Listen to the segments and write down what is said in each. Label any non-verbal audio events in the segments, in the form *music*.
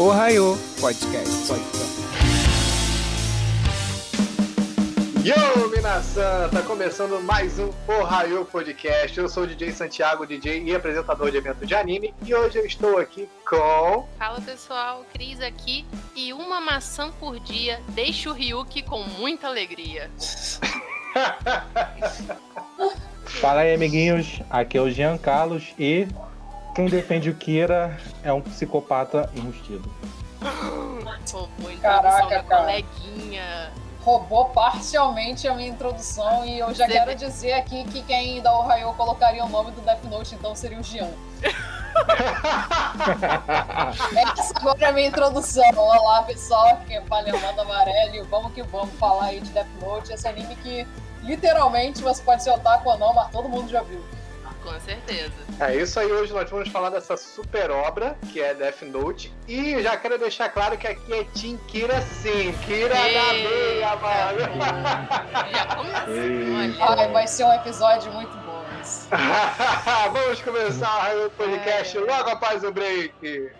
Ohio Podcast. Yo, Minasan! Tá começando mais um Ohio Podcast. Eu sou o DJ Santiago, DJ e apresentador de evento de anime. E hoje eu estou aqui com. Fala pessoal, Cris aqui. E uma maçã por dia deixa o Ryuki com muita alegria. *laughs* Fala aí, amiguinhos. Aqui é o Jean Carlos e quem defende o Kira é um psicopata enrustido. Roubou a Caraca, introdução da cara. coleguinha. roubou parcialmente a minha introdução e eu já Você quero vê- dizer aqui que quem da Ohio colocaria o nome do Death Note então seria o Jean. *laughs* Essa agora é a minha introdução. Olá pessoal, aqui é Paleomado Amarelo vamos que vamos falar aí de Death Note, esse anime que literalmente você pode ser otaku ou não, mas todo mundo já viu. Com certeza. É isso aí, hoje nós vamos falar dessa super obra que é Death Note. E já quero deixar claro que aqui é Team Kira sim. Kira da meia, mano. Já começou. Ai, vai ser um episódio muito bom. *laughs* Vamos começar o podcast É. logo após o break.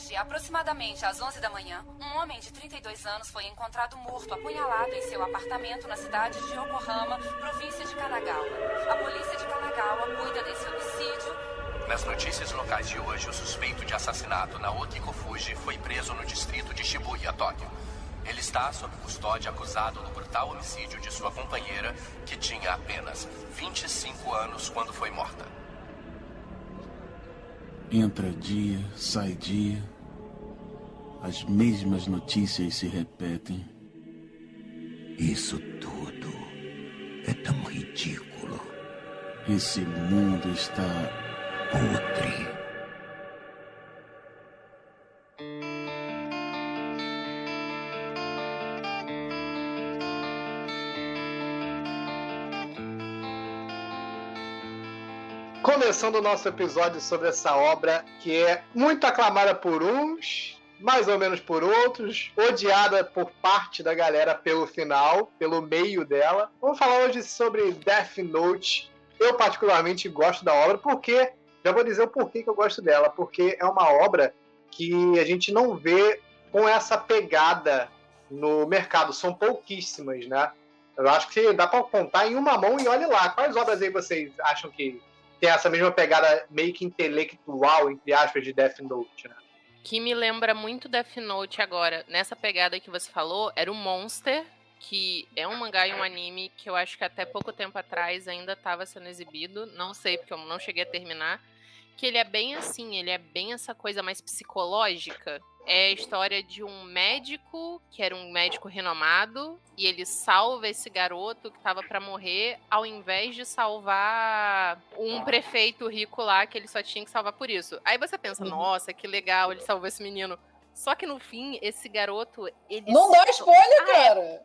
Hoje, aproximadamente às 11 da manhã, um homem de 32 anos foi encontrado morto, apunhalado em seu apartamento na cidade de Yokohama, província de Kanagawa. A polícia de Kanagawa cuida desse homicídio. Nas notícias locais de hoje, o suspeito de assassinato Naoki Kofuji foi preso no distrito de Shibuya, Tóquio. Ele está sob custódia acusado do brutal homicídio de sua companheira, que tinha apenas 25 anos quando foi morta. Entra dia, sai dia. As mesmas notícias se repetem. Isso tudo é tão ridículo, Esse mundo está podre. Começando o nosso episódio sobre essa obra que é muito aclamada por uns, mais ou menos por outros, odiada por parte da galera pelo final, pelo meio dela. Vamos falar hoje sobre Death Note. Eu particularmente gosto da obra porque já vou dizer o porquê que eu gosto dela, porque é uma obra que a gente não vê com essa pegada no mercado, são pouquíssimas, né? Eu acho que dá pra contar em uma mão e olhe lá. Quais obras aí vocês acham que tem essa mesma pegada meio que intelectual, entre aspas, de Death Note, né? Que me lembra muito Death Note agora, nessa pegada que você falou, era o Monster, que é um mangá e um anime que eu acho que até pouco tempo atrás ainda estava sendo exibido. Não sei, porque eu não cheguei a terminar. Que ele é bem assim, ele é bem essa coisa mais psicológica. É a história de um médico, que era um médico renomado, e ele salva esse garoto que estava para morrer, ao invés de salvar um prefeito rico lá que ele só tinha que salvar por isso. Aí você pensa, Uhum. nossa, que legal, ele salvou esse menino. Só que no fim, esse garoto, ele. Não dá spoiler, Ah,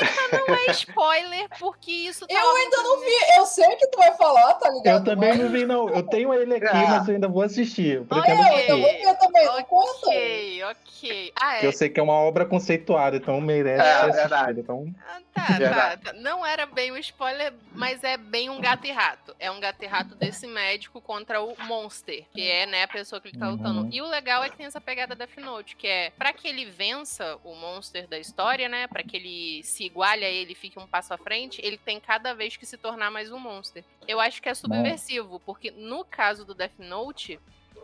é. cara! Não é spoiler, porque isso tá Eu ainda não vi, eu sei que tu vai falar, tá ligado? Eu também Mas- não vi, não. Eu tenho ele aqui, Ah. mas eu ainda vou assistir. Eu Ah, pretendo é, assistir. então vou ver também, não conta. Ok, ok. Ah, Porque é. eu sei que é uma obra conceituada, então merece É, ser verdade. Então, Ah, tá, tá, Verdade. tá. Não era bem um spoiler, mas é bem um gato e rato. É um gato e rato desse médico contra o Monster, que é, né, a pessoa que ele tá Uhum. lutando. E o legal é que tem essa pegada da Note, que é pra que ele vença o Monster da história, né, pra que ele se iguale a ele e fique um passo à frente, ele tem cada vez que se tornar mais um Monster. Eu acho que é subversivo, porque no caso do Death Note,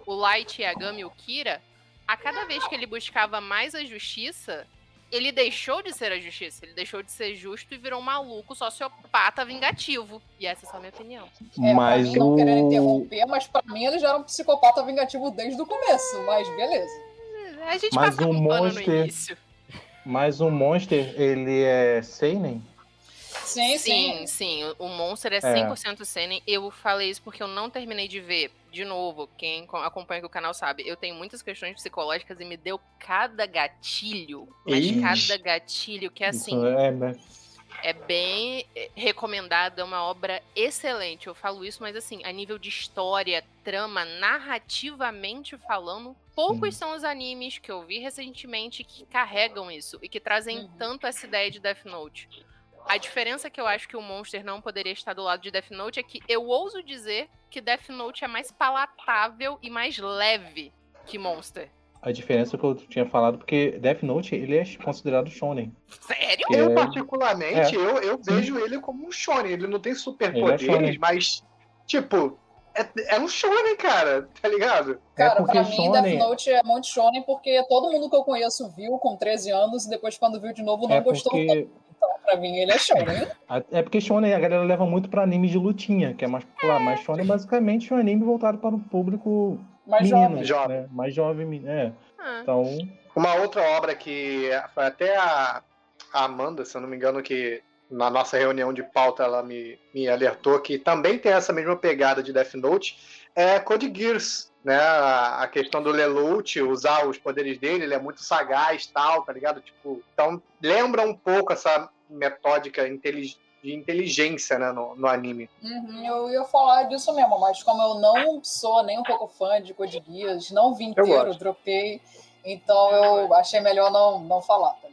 o Light Yagami e o Kira, a cada vez que ele buscava mais a justiça, ele deixou de ser a justiça, ele deixou de ser justo e virou um maluco sociopata vingativo. E essa é só a minha opinião. É, mas pra mim não querendo o. interromper, mas pra mim ele já era um psicopata vingativo desde o começo, mas beleza. A gente Mas passa um pano no Monster- início. Mas o Monster, ele é Seinen? Sim, Sim, sim. sim, o- Monster é É. 100% Seinen. Eu falei isso porque eu não terminei de ver. De novo, quem co- acompanha aqui o canal sabe, eu tenho muitas questões psicológicas e me deu cada gatilho, mas Ixi. cada gatilho que é assim, é, né? é bem eh, recomendado, é uma obra excelente. Eu falo isso, mas assim, a nível de história, trama, narrativamente falando, poucos são os animes que eu vi recentemente que carregam isso e que trazem Uhum. tanto essa ideia de Death Note. A diferença que eu acho que o Monster não poderia estar do lado de Death Note é que eu ouso dizer que Death Note é mais palatável e mais leve que Monster. A diferença que eu tinha falado, porque Death Note, ele é considerado shonen. Sério? Que Eu, é- particularmente, é. eu, eu vejo ele como um shonen. Ele não tem é superpoderes, shonen. mas, tipo, é, é um shonen, cara, tá ligado? Cara, porque pra mim, shonen- Death Note é muito shonen porque todo mundo que eu conheço viu com 13 anos e depois, quando viu de novo, não É gostou tanto. porque, Então, pra mim, ele é shonen. *laughs* é porque shonen a galera leva muito pra anime de lutinha, que é mais popular. Mas shonen é basicamente um anime voltado para o público Mas menino, jovem. né? Mais jovem, é. Ah, Então, Uma outra obra que foi até a, a Amanda, se eu não me engano, que na nossa reunião de pauta ela me, me alertou que também tem essa mesma pegada de Death Note, é Code Geass, né? A questão do Lelouch, usar os poderes dele, ele é muito sagaz tal, tá ligado? Tipo, então lembra um pouco essa metódica intelig- de inteligência, né, no, no anime. Uhum, eu ia falar disso mesmo, mas como eu não sou nem um pouco fã de Code Geass, não vi inteiro, dropei, então eu achei melhor não, não falar, tá?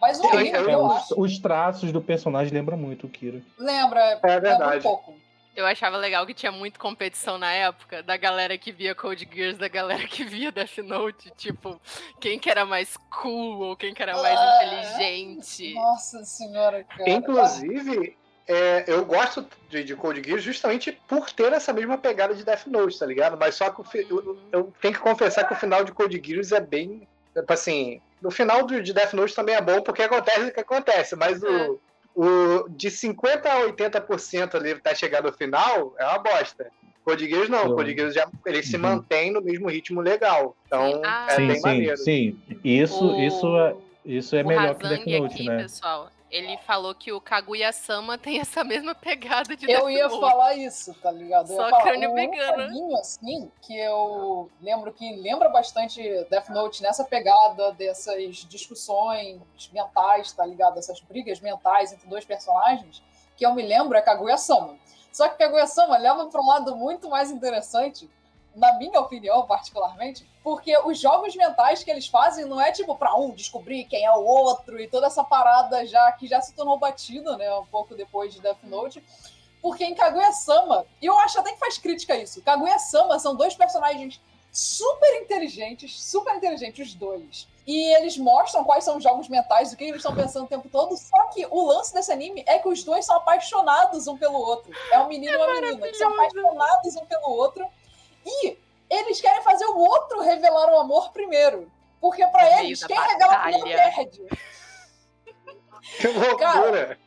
Mas o Eu- anime, eu- eu, é, os, acho, os traços do personagem lembram muito o Kira. lembra, É lembra um verdade. pouco. eu achava legal que tinha muito competição na época da galera que via Code Geass, da galera que via Death Note. Tipo, quem que era mais cool ou quem que era mais Ah, inteligente. Nossa senhora, cara. Inclusive, é, eu gosto de, de Code Geass justamente por ter essa mesma pegada de Death Note, tá ligado? Mas só que fi- eu, eu tenho que confessar que o final de Code Geass é bem. Tipo assim, no final do, de Death Note também é bom porque acontece o que acontece, mas o, o de 50% a 80% ali tá chegando no final é uma bosta. Code Geass não, Code Geass já, ele se Uhum. mantém no mesmo ritmo legal. Então Sim, ah, é sim, bem sim, maneiro. sim. Isso, O- isso, é, isso é o melhor que Death Note, aqui, né? pessoal, ele falou que o Kaguya-sama *laughs* tem essa mesma pegada de Eu ia falar isso, tá ligado? Eu Só falar, crânio um vegano. caminho, assim, que eu lembro que lembra bastante Death Note nessa pegada dessas discussões mentais, tá ligado? Essas brigas mentais entre dois personagens, que eu me lembro é Kaguya-sama. Só que Kaguya-sama leva para um lado muito mais interessante, na minha opinião, particularmente, porque os jogos mentais que eles fazem não é tipo para um descobrir quem é o outro e toda essa parada já que já se tornou batida, né, um pouco depois de Death Note. Porque em Kaguya-sama, e eu acho até que faz crítica a isso, Kaguya-sama são dois personagens super inteligentes, super inteligentes os dois. E eles mostram quais são os jogos mentais, o que eles estão pensando o tempo todo. Só que o lance desse anime é que os dois são apaixonados um pelo outro. É um menino e uma menina que são apaixonados um pelo outro. E eles querem fazer o outro revelar o amor primeiro. Porque pra No meio eles, quem revela primeiro perde. *laughs* Que loucura!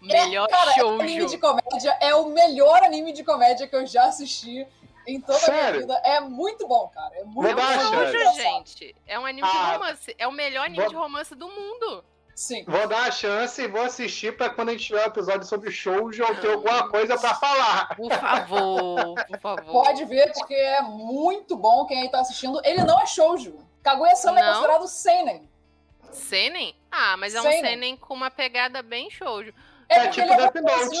Melhor é, cara, esse anime de comédia é o melhor anime de comédia que eu já assisti em toda a Sério? minha vida. É muito bom, cara. É muito É um bom. shoujo, gente. É um anime de Ah. romance. É o melhor anime Vou- de romance do mundo. Sim. Vou dar uma chance e vou assistir pra quando a gente tiver um episódio sobre shoujo eu ter alguma coisa pra falar. Por favor, por favor. Pode ver, porque é muito bom quem aí tá assistindo. Ele não é shoujo. Kaguya-sama é considerado seinen. Seinen? Ah, mas é um Seinen. seinen com uma pegada bem shoujo. É, É tipo ele é Death romance. Note.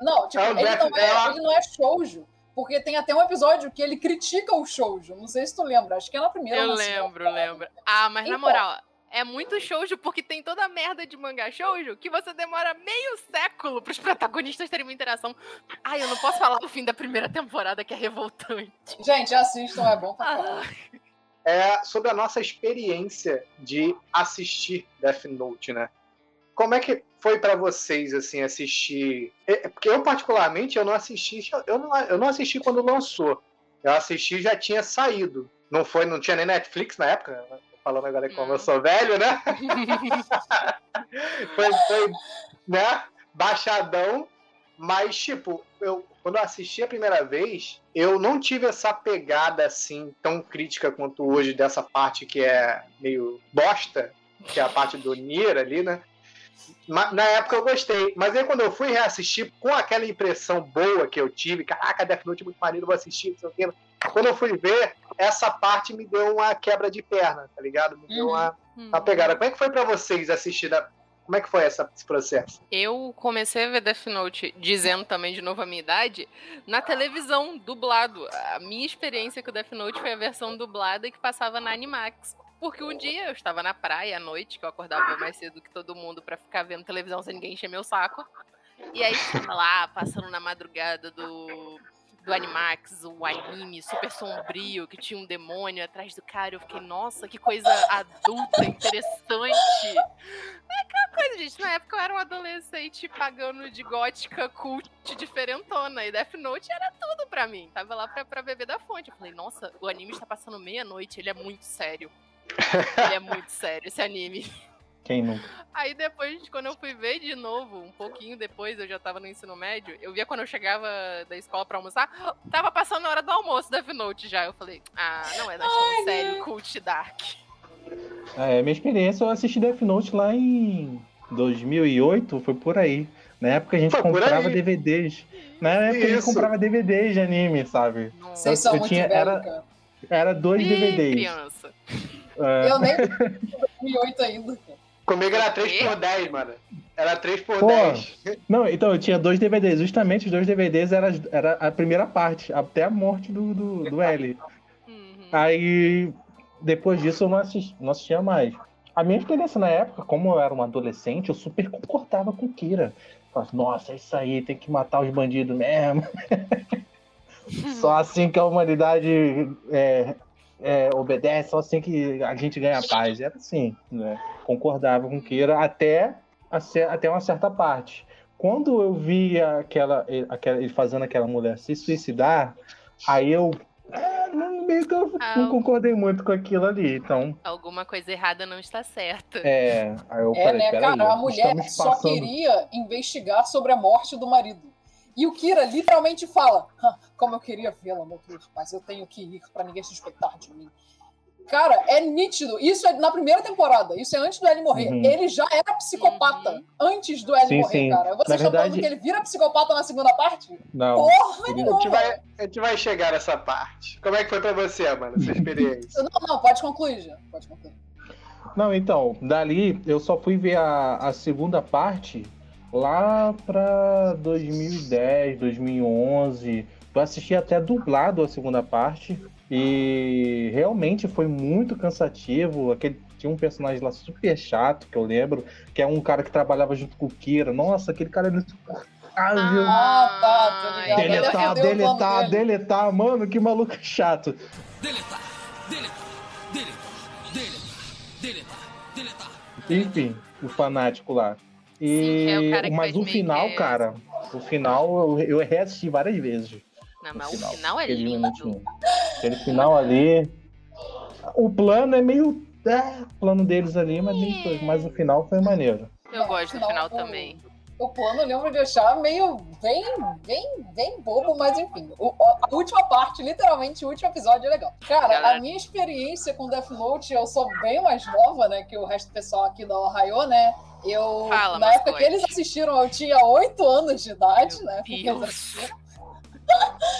Não, não, tipo, É o ele, Death- não é, é a- ele não é shoujo. Porque tem até um episódio que ele critica o shoujo. Não sei se tu lembra, acho que é na primeira. ou Eu na lembro, lembro. Ah, mas na Então. moral, é muito shoujo porque tem toda a merda de mangá shoujo que você demora meio século pros protagonistas terem uma interação. Ai, eu não posso falar do fim da primeira temporada que é revoltante. Gente, assistam, é bom pra caralho. Ah, É sobre a nossa experiência de assistir Death Note, né? Como é que foi pra vocês assim assistir? É, porque eu particularmente eu não assisti, eu não, eu não assisti quando lançou. Eu assisti e já tinha saído. Não foi, não tinha nem Netflix na época. Falando agora como Hum. eu sou velho, né? *laughs* foi, foi, né? Baixadão. Mas, tipo, eu, quando eu assisti a primeira vez, eu não tive essa pegada assim tão crítica quanto hoje dessa parte que é meio bosta, que é a parte do Nier ali, né? Na época eu gostei, mas aí quando eu fui reassistir com aquela impressão boa que eu tive, caraca, Death Note é muito maneiro, vou assistir, não sei o quê. Quando eu fui ver, essa parte me deu uma quebra de perna, tá ligado? Me deu Uhum. uma, uma pegada. Como é que foi pra vocês assistir? Da... Como é que foi essa, esse processo? Eu comecei a ver Death Note, dizendo também de novo a minha idade, na televisão, dublado. A minha experiência com Death Note foi a versão dublada que passava na Animax. Porque um dia eu estava na praia à noite, que eu acordava mais cedo que todo mundo pra ficar vendo televisão sem ninguém encher meu saco. E aí tava lá, passando na madrugada do, do Animax, o anime super sombrio, que tinha um demônio atrás do cara. Eu fiquei, nossa, que coisa adulta, interessante. É aquela coisa, gente. Na época eu era um adolescente pagando de gótica cult diferentona. E Death Note era tudo pra mim. Tava lá pra, pra beber da fonte. Eu falei, nossa, o anime está passando meia-noite, ele é muito sério. Ele é muito sério, esse anime. Quem nunca? Aí depois, quando eu fui ver de novo, um pouquinho depois, eu já tava no ensino médio, eu via quando eu chegava da escola pra almoçar, tava passando a hora do almoço Death Note já. Eu falei, ah, não é Ai, sério, meu. cult dark. É, minha experiência, eu assisti Death Note lá em 2008, foi por aí. Na época a gente Foi comprava. DVDs. Na época a gente Isso. comprava DVDs de anime, sabe? Vocês são eu muito tinha- era- cara. Era dois Ih, DVDs. criança. É, Eu nem 2008 ainda. cara. Comigo era Quê? 3 por 10, mano. Era 3 por Pô. 10. Não, então eu tinha dois DVDs. Justamente os dois DVDs era, era a primeira parte, até a morte do, do, do *laughs* L. Uhum. Aí, depois disso, eu não, assisti, não assistia mais. A minha experiência na época, como eu era um adolescente, eu super concordava com Kira. Falava, Nossa, é isso aí, tem que matar os bandidos mesmo. *laughs* só assim que a humanidade é, é, obedece, só assim que a gente ganha paz. Era assim, né? Concordava com Kira até, até uma certa parte. Quando eu vi aquela, aquela, ele fazendo aquela mulher se suicidar, aí eu. é, não, meio que eu Ah, não concordei muito com aquilo ali. Então, Alguma coisa errada não está certa. é. Aí eu É, falei, né, cara? A mulher só passando. queria investigar sobre a morte do marido. E o Kira literalmente fala: "Hã, Como eu queria vê-la, meu Deus, mas eu tenho que ir pra ninguém suspeitar de mim. Cara, é nítido. Isso é na primeira temporada. Isso é antes do L morrer. Uhum. Ele já era psicopata Uhum. antes do L Sim, morrer, sim. cara. Estão falando verdade- que ele vira psicopata na segunda parte? Não. Porra ele- A gente, nenhuma. vai, a gente vai chegar nessa parte. Como é que foi pra você, mano, essa experiência? *laughs* Não, não, pode concluir, já. Pode concluir. Não, então, dali eu só fui ver a, a segunda parte lá pra 2010, 2011. Eu assisti até dublado a segunda parte e realmente foi muito cansativo. Aquele, tinha um personagem lá super chato que eu lembro, que é um cara que trabalhava junto com o Kira. Nossa, aquele cara é insuportável. Ah, tá. Ai, Ele Deletar, deletar, dele. deletar. Mano, que maluco chato. Deletar, deletar, deletar, deletar, deletar, deletar. Enfim, o fanático lá. Sim, que é o E, cara que mas o final, que- cara, o final eu, eu reassisti várias vezes. Não, mas final, o final é lindo. minutinho. Aquele final ali. O plano é meio. É, o plano deles ali, mas, meio coisa, mas o final foi maneiro. Eu gosto do final, também. O plano eu lembro de achar meio bem, bem, bem bobo, mas enfim. O- a última parte, literalmente, o último episódio é legal. Cara, Galera. a minha experiência com Death Note, eu sou bem mais nova, né, que o resto do pessoal aqui da Ohio, né? Eu, Fala, na época mascote. que eles assistiram, eu tinha 8 anos de idade, Meu né? porque eles Deus. assistiram.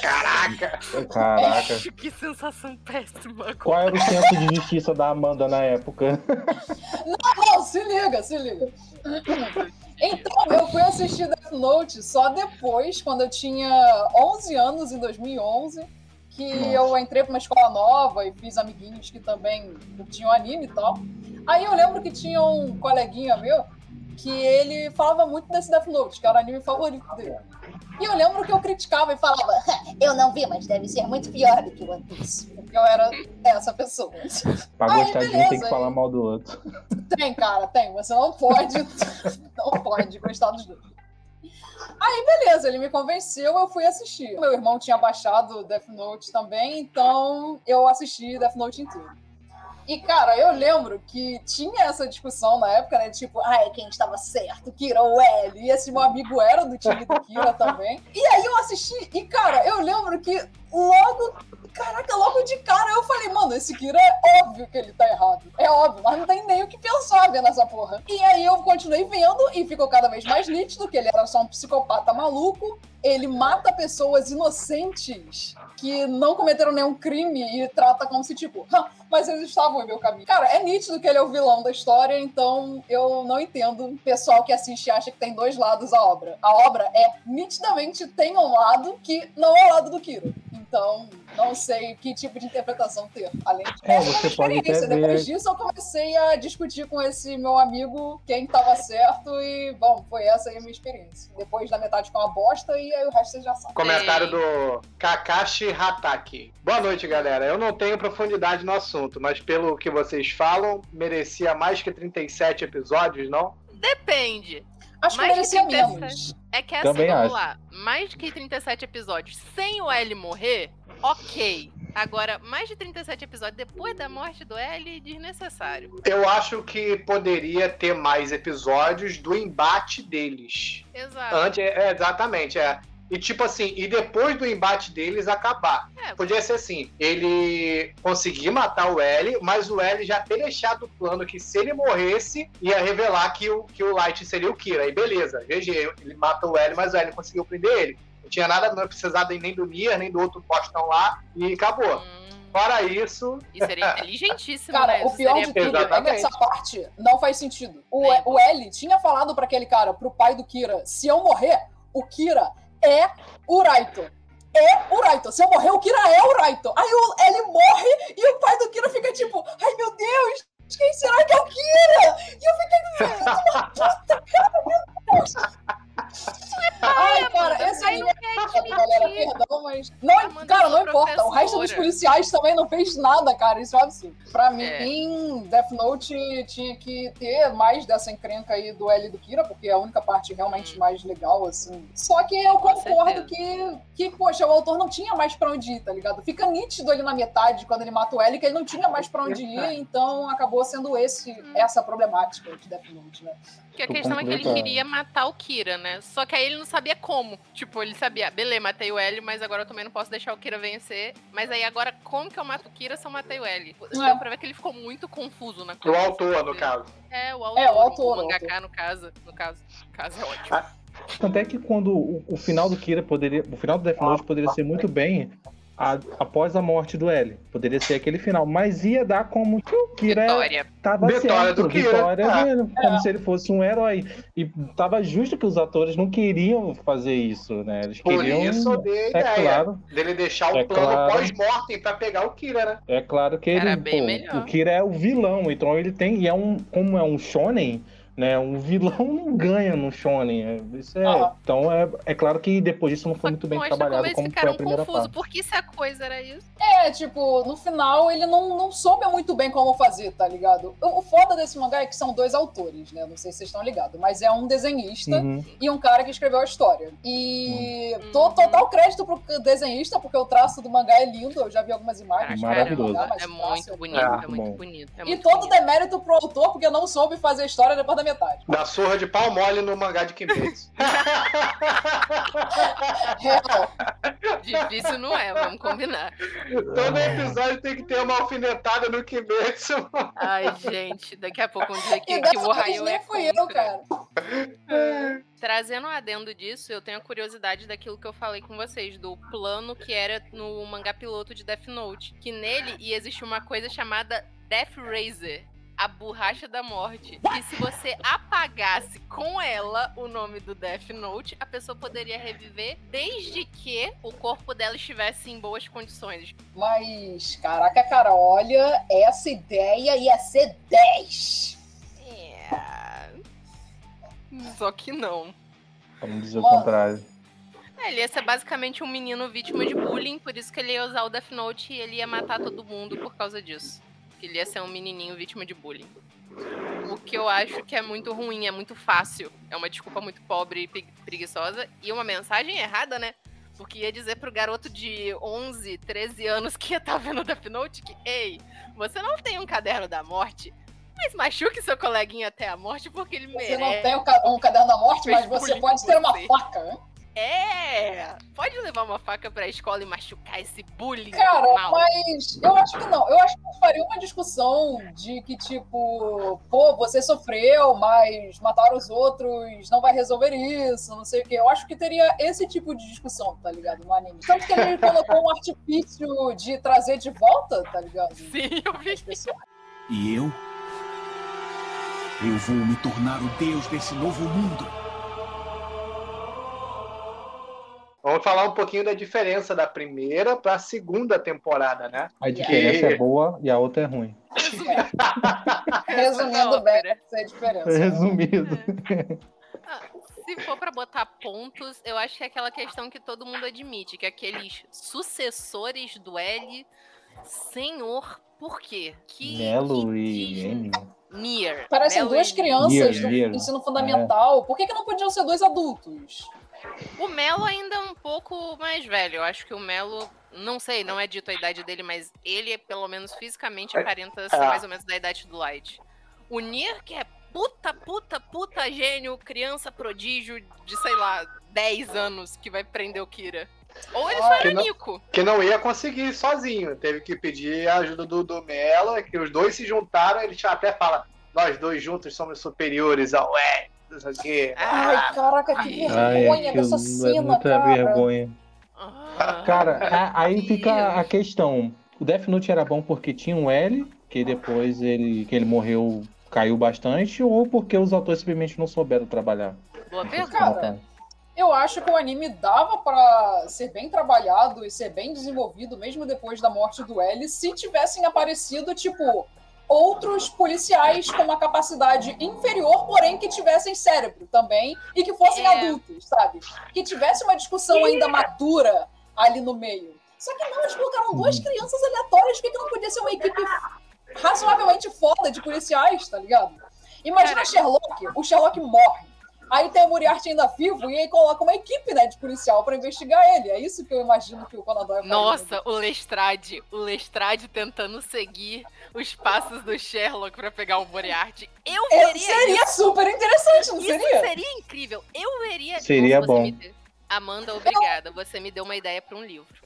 Caraca! Caraca. que sensação péssima. Qual era o senso de justiça da Amanda na época? Não, se liga, se liga. Então, eu fui assistir Death Note só depois, quando eu tinha 11 anos, em 2011, que Nossa. eu entrei pra uma escola nova e fiz amiguinhos que também tinham anime e tal. Aí eu lembro que tinha um coleguinha meu que ele falava muito desse Death Note, que era o anime favorito dele. E eu lembro que eu criticava e falava, eu não vi, mas deve ser muito pior do que One Piece. Porque eu era essa pessoa. Pra Aí, gostar de um beleza, tem que aí. falar mal do outro. Tem, cara, tem. Você não pode. *laughs* não pode gostar dos dois. Aí, beleza, ele me convenceu, eu fui assistir. Meu irmão tinha baixado Death Note também, então eu assisti Death Note inteiro. E, cara, eu lembro que tinha essa discussão na época, né? Tipo, ai, quem estava certo, Kira ou L. E esse meu amigo era do time do Kira *laughs* também. E aí eu assisti, e, cara, eu lembro que logo Caraca, logo de cara eu falei, mano, esse Kira é óbvio que ele tá errado. É óbvio, mas não tem nem o que pensar vendo essa porra. E aí eu continuei vendo e ficou cada vez mais nítido que ele era só um psicopata maluco. Ele mata pessoas inocentes que não cometeram nenhum crime e trata como se, tipo, "Hã, mas eles estavam em meu caminho. Cara, é nítido que ele é o vilão da história, então eu não entendo o pessoal que assiste e acha que tem dois lados a obra. A obra é nitidamente tem um lado que não é o lado do Kiro. Então, não sei que tipo de interpretação ter. Além de É, você *laughs* pode experiência. ver- Depois disso, eu comecei a discutir com esse meu amigo quem tava certo e, bom, foi essa aí a minha experiência. Depois da metade ficou uma bosta e aí o resto você já sabe. Comentário do Kakashi Hataki. Boa noite, galera. Eu não tenho profundidade no assunto, mas pelo que vocês falam, merecia mais que 37 episódios, não? Depende. Acho que Mais que merecia 37. menos. É que assim, Também vamos acho. lá. Mais que 37 episódios sem o L morrer, ok. Agora, mais de 37 episódios depois da morte do L, desnecessário. Eu acho que poderia ter mais episódios do embate deles. Exato. Antes, é, exatamente, é. E tipo assim, e depois do embate deles acabar. É, Podia ser assim, ele conseguir matar o L, mas o L já ter deixado o plano que se ele morresse, ia revelar que o, que o Light seria o Kira. Aí beleza, GG, ele mata o L, mas o L conseguiu prender ele. Não tinha nada, não precisava nem do Nier, nem do outro postão lá, e acabou. hum, Fora isso, e seria *laughs* inteligentíssimo, Cara, né? o Isso pior seria de tudo é que Exatamente. essa parte não faz sentido. O, Nem. o L tinha falado pra aquele cara, pro pai do Kira, se eu morrer, o Kira é o Raito. É o Raito. Se eu morrer, o Kira é o Raito. Aí o L morre e o pai do Kira fica tipo, ai meu Deus, quem será que é o Kira? E eu fiquei, uma puta, cara, meu Deus. *laughs* Ai, cara, anime não quer é galera, perdão, mas. Não, Amanda cara, não importa. O resto dos professora. policiais também não fez nada, cara. Isso é um absurdo. Pra É. mim, Death Note tinha que ter mais dessa encrenca aí do L e do Kira, porque é a única parte realmente mais legal, assim. Só que eu concordo que, que, poxa, o autor não tinha mais pra onde ir, tá ligado? Fica nítido ali na metade, quando ele mata o L, que ele não tinha mais pra onde ir, *laughs* então acabou sendo esse, essa problemática de Death Note, né? Porque a questão é que ele queria matar o Kira, né? Só que aí ele não sabia como. Tipo, ele sabia, beleza, matei o L, mas agora eu também não posso deixar o Kira vencer. Mas aí agora, como que eu mato o Kira se eu matei o L? Deu pra ver que ele ficou muito confuso na o coisa. autor, no caso. É, o autor. É, o autor, O o mangaka, no caso. No caso. No caso é ótimo. Tanto é que quando o, o final do Kira poderia. O final do Death Note poderia ser muito bem a- após a morte do L. Poderia ser aquele final. Mas ia dar como que o Kira Vitória. tava Vitória certo. do Kira, Vitória dele, como se ele fosse um herói. E tava justo que os atores não queriam fazer isso, né? Eles Por queriam. isso é ideia claro, dele deixar o É plano claro. pós-mortem pra pegar o Kira, né? é claro que ele. Era bem pô, melhor. o Kira é o vilão, então ele tem. E é um. Como é um shonen. Né, um vilão *laughs* não ganha no shonen. é- Isso é, Aham. Então é, é claro que depois disso não foi Só muito que bem mostra trabalhado como eles como foi ficaram a primeira confusos. parte. Porque se a coisa era isso. É, tipo, no final ele não, não soube muito bem como fazer, tá ligado? O, o foda desse mangá é que são dois autores, né? Não sei se vocês estão ligados, mas é um desenhista Uhum. e um cara que escreveu a história. E Hum. to- total crédito pro desenhista, porque o traço do mangá é lindo, eu já vi algumas imagens. Cara, Maravilhoso. Mangá, É muito bonito, É, é muito bonito. é E muito todo bonito. demérito pro autor, porque não soube fazer a história depois da metade. Da surra de pau mole no mangá de Kimetsu. *laughs* Real. Difícil não é, vamos combinar. Todo episódio tem que ter uma alfinetada no Kimetsu. Ai, gente, daqui a pouco um dia que, E que o Ohio é nem fui eu, cara. Trazendo um adendo disso, eu tenho a curiosidade daquilo que eu falei com vocês, do plano que era no mangá piloto de Death Note. Que nele ia existir uma coisa chamada Death Razor. A borracha da morte. E se você apagasse com ela o nome do Death Note, a pessoa poderia reviver desde que o corpo dela estivesse em boas condições. Mas, caraca, cara, olha, essa ideia ia ser 10. É. Só que não. Vamos dizer o contrário. É, ele ia ser basicamente um menino vítima de bullying, por isso que ele ia usar o Death Note e ele ia matar todo mundo por causa disso. Que ele ia ser um menininho vítima de bullying. O que eu acho que é muito ruim, é muito fácil. É uma desculpa muito pobre e preguiçosa. E uma mensagem errada, né? Porque ia dizer pro garoto de 11, 13 anos que ia estar vendo Death Note que, ei, você não tem um caderno da morte, mas machuque seu coleguinha até a morte porque ele Você merece. não tem um ca- caderno da morte, mas Fez você pode ter uma você. faca, né? É! Pode levar uma faca pra escola e machucar esse bullying Cara, mal. mas eu acho que não. Eu acho que eu faria uma discussão de que, tipo, pô, você sofreu, mas matar os outros não vai resolver isso, não sei o quê. Eu acho que teria esse tipo de discussão, tá ligado? No anime. Tanto que ele colocou um artifício de trazer de volta, tá ligado? Sim, eu vi. As pessoas. E eu? Eu vou me tornar o deus desse novo mundo. Vamos falar um pouquinho da diferença da primeira pra segunda temporada, né? A diferença E- é boa e a outra é ruim. Resumindo bem, essa é a diferença. Resumido. Ah, Se for pra botar pontos, eu acho que é aquela questão que todo mundo admite, que aqueles sucessores do L, senhor, por quê? Que, Melo e N. Nier. Parecem Melo duas crianças Year, do ensino fundamental. Por que, que não podiam ser dois adultos? O Melo ainda é um pouco mais velho. Eu acho que o Melo, não sei, não é dito a idade dele, mas ele, pelo menos fisicamente, aparenta ser É. mais ou menos da idade do Light. O Nier, que é puta, puta, puta gênio, criança prodígio de, sei lá, 10 anos que vai prender o Kira. Ou ele só Que era não- Nico. Que não ia conseguir sozinho. Teve que pedir a ajuda do, do Melo, é que os dois se juntaram, ele até fala, nós dois juntos somos superiores ao Ed, não sei o quê. Ai, caraca, que Ai, vergonha aquilo dessa é cena, muita cara. vergonha. Ah, Cara, aí fica a questão. O Death Note era bom porque tinha um L, que depois ele, que ele morreu, caiu bastante, ou porque os autores simplesmente não souberam trabalhar. Boa pergunta. Cara, Eu acho que o anime dava pra ser bem trabalhado e ser bem desenvolvido, mesmo depois da morte do L, se tivessem aparecido, tipo, outros policiais com uma capacidade inferior, porém que tivessem cérebro também e que fossem É. adultos, sabe? Que tivesse uma discussão ainda madura ali no meio. Só que não, eles colocaram duas crianças aleatórias, por que, que não podia ser uma equipe razoavelmente foda de policiais, tá ligado? Imagina Cara. Sherlock, o Sherlock morre. Aí tem o Moriarty ainda vivo e aí coloca uma equipe né, de policial pra investigar ele. É isso que eu imagino que o Conan Doyle. Nossa, o Lestrade. O Lestrade tentando seguir os passos do Sherlock pra pegar o Moriarty. Eu É, veria seria isso. super interessante, não Isso seria? seria incrível. Eu veria. Seria bom. me deu- Amanda, obrigada. Você me deu uma ideia pra um livro.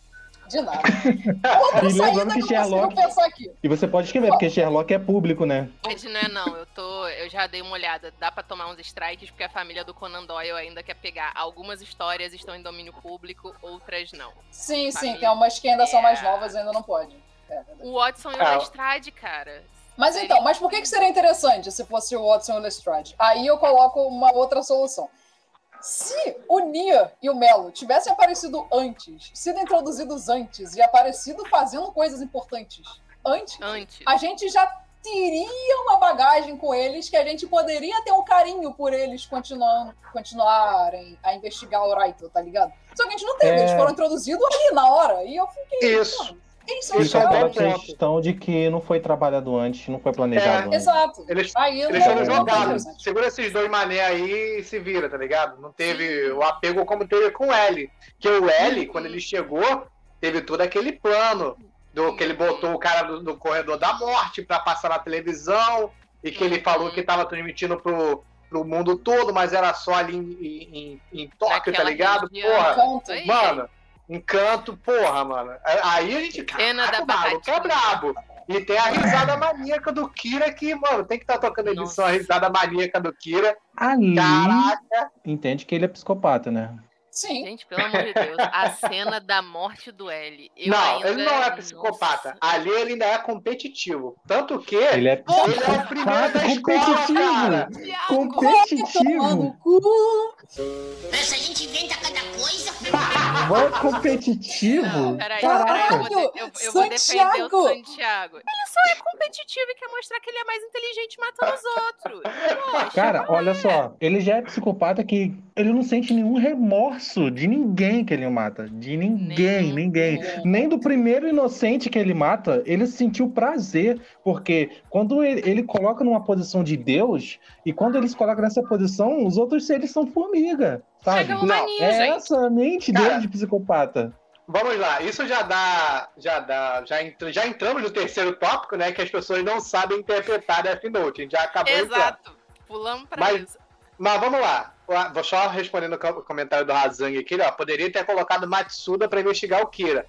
De nada. *laughs* Outra E lembrando que que Sherlock- pensar aqui. E você pode escrever, porque Sherlock é público, né? Mas não é não, eu tô. Eu já dei uma olhada. Dá pra tomar uns strikes, porque a família do Conan Doyle ainda quer pegar. Algumas histórias estão em domínio público, outras não. Sim, sim, Família. tem umas que ainda são mais É. novas e ainda não pode. É. O Watson e Ah. o Lestrade, cara. Mas Seria- então, mas por que, que seria interessante se fosse o Watson e o Lestrade? Aí eu coloco uma outra solução. Se o Nia e o Melo tivessem aparecido antes, sido introduzidos antes e aparecido fazendo coisas importantes antes, Antes. a gente já teria uma bagagem com eles que a gente poderia ter um carinho por eles continuando, continuarem a investigar o Raito, tá ligado? Só que a gente não teve, É. eles foram introduzidos ali na hora. E eu fiquei. Isso. "Mano, Eles são Isso é Fica um caras." bom aquela ponto. questão de que não foi trabalhado antes, não foi planejado antes. Exato. Eles, Aí eles foram jogados. Segura esses dois mané aí e se vira, tá ligado? Não teve o apego como teve com o L. Que o L, quando ele chegou, teve todo aquele plano do que ele botou o cara do, do corredor da morte pra passar na televisão e que ele falou que tava transmitindo pro, pro mundo todo, mas era só ali em, em, em Tóquio, tá Naquela ligado? região. Porra, mano, encanto, porra, mano. Aí a gente. Cena da maluco é brabo. E tem a risada maníaca do Kira que, mano, tem que estar tocando a edição, a Nossa. risada maníaca do Kira. Ali, Caraca, entende que ele é psicopata, né? Sim. Gente, pelo amor de Deus, a cena da morte do L. Eu não, ainda... ele não é psicopata. Nossa. Ali ele ainda é competitivo. Tanto que Ele é ele é o primeiro da competitivo. escola, competitivo. cu. Essa gente inventa cada coisa. *laughs* Vai competitivo. Peraí, Caraca. peraí, eu vou, de- eu, eu vou defender Santiago! o Santiago. Ele só é competitivo e quer mostrar que ele é mais inteligente matando os outros. Poxa, Cara, olha só, ele já é psicopata que ele não sente nenhum remorso de ninguém que ele mata. De ninguém, Nem- ninguém. Nem do primeiro inocente que ele mata, ele sentiu prazer. Porque quando ele, ele coloca numa posição de Deus, e quando ele se coloca nessa posição, os outros seres são formiga. Sabe? Megalomania, É gente. essa a mente Cara, dele de psicopata. Vamos lá, isso já dá. Já dá. Já, já entramos no terceiro tópico, né? Que as pessoas não sabem interpretar Death Note. A gente já acabou. Exato. Pulamos pra Mas- isso. Mas vamos lá. Vou só respondendo o co- comentário do Razang aqui, ó. Poderia ter colocado Matsuda pra investigar o Kira.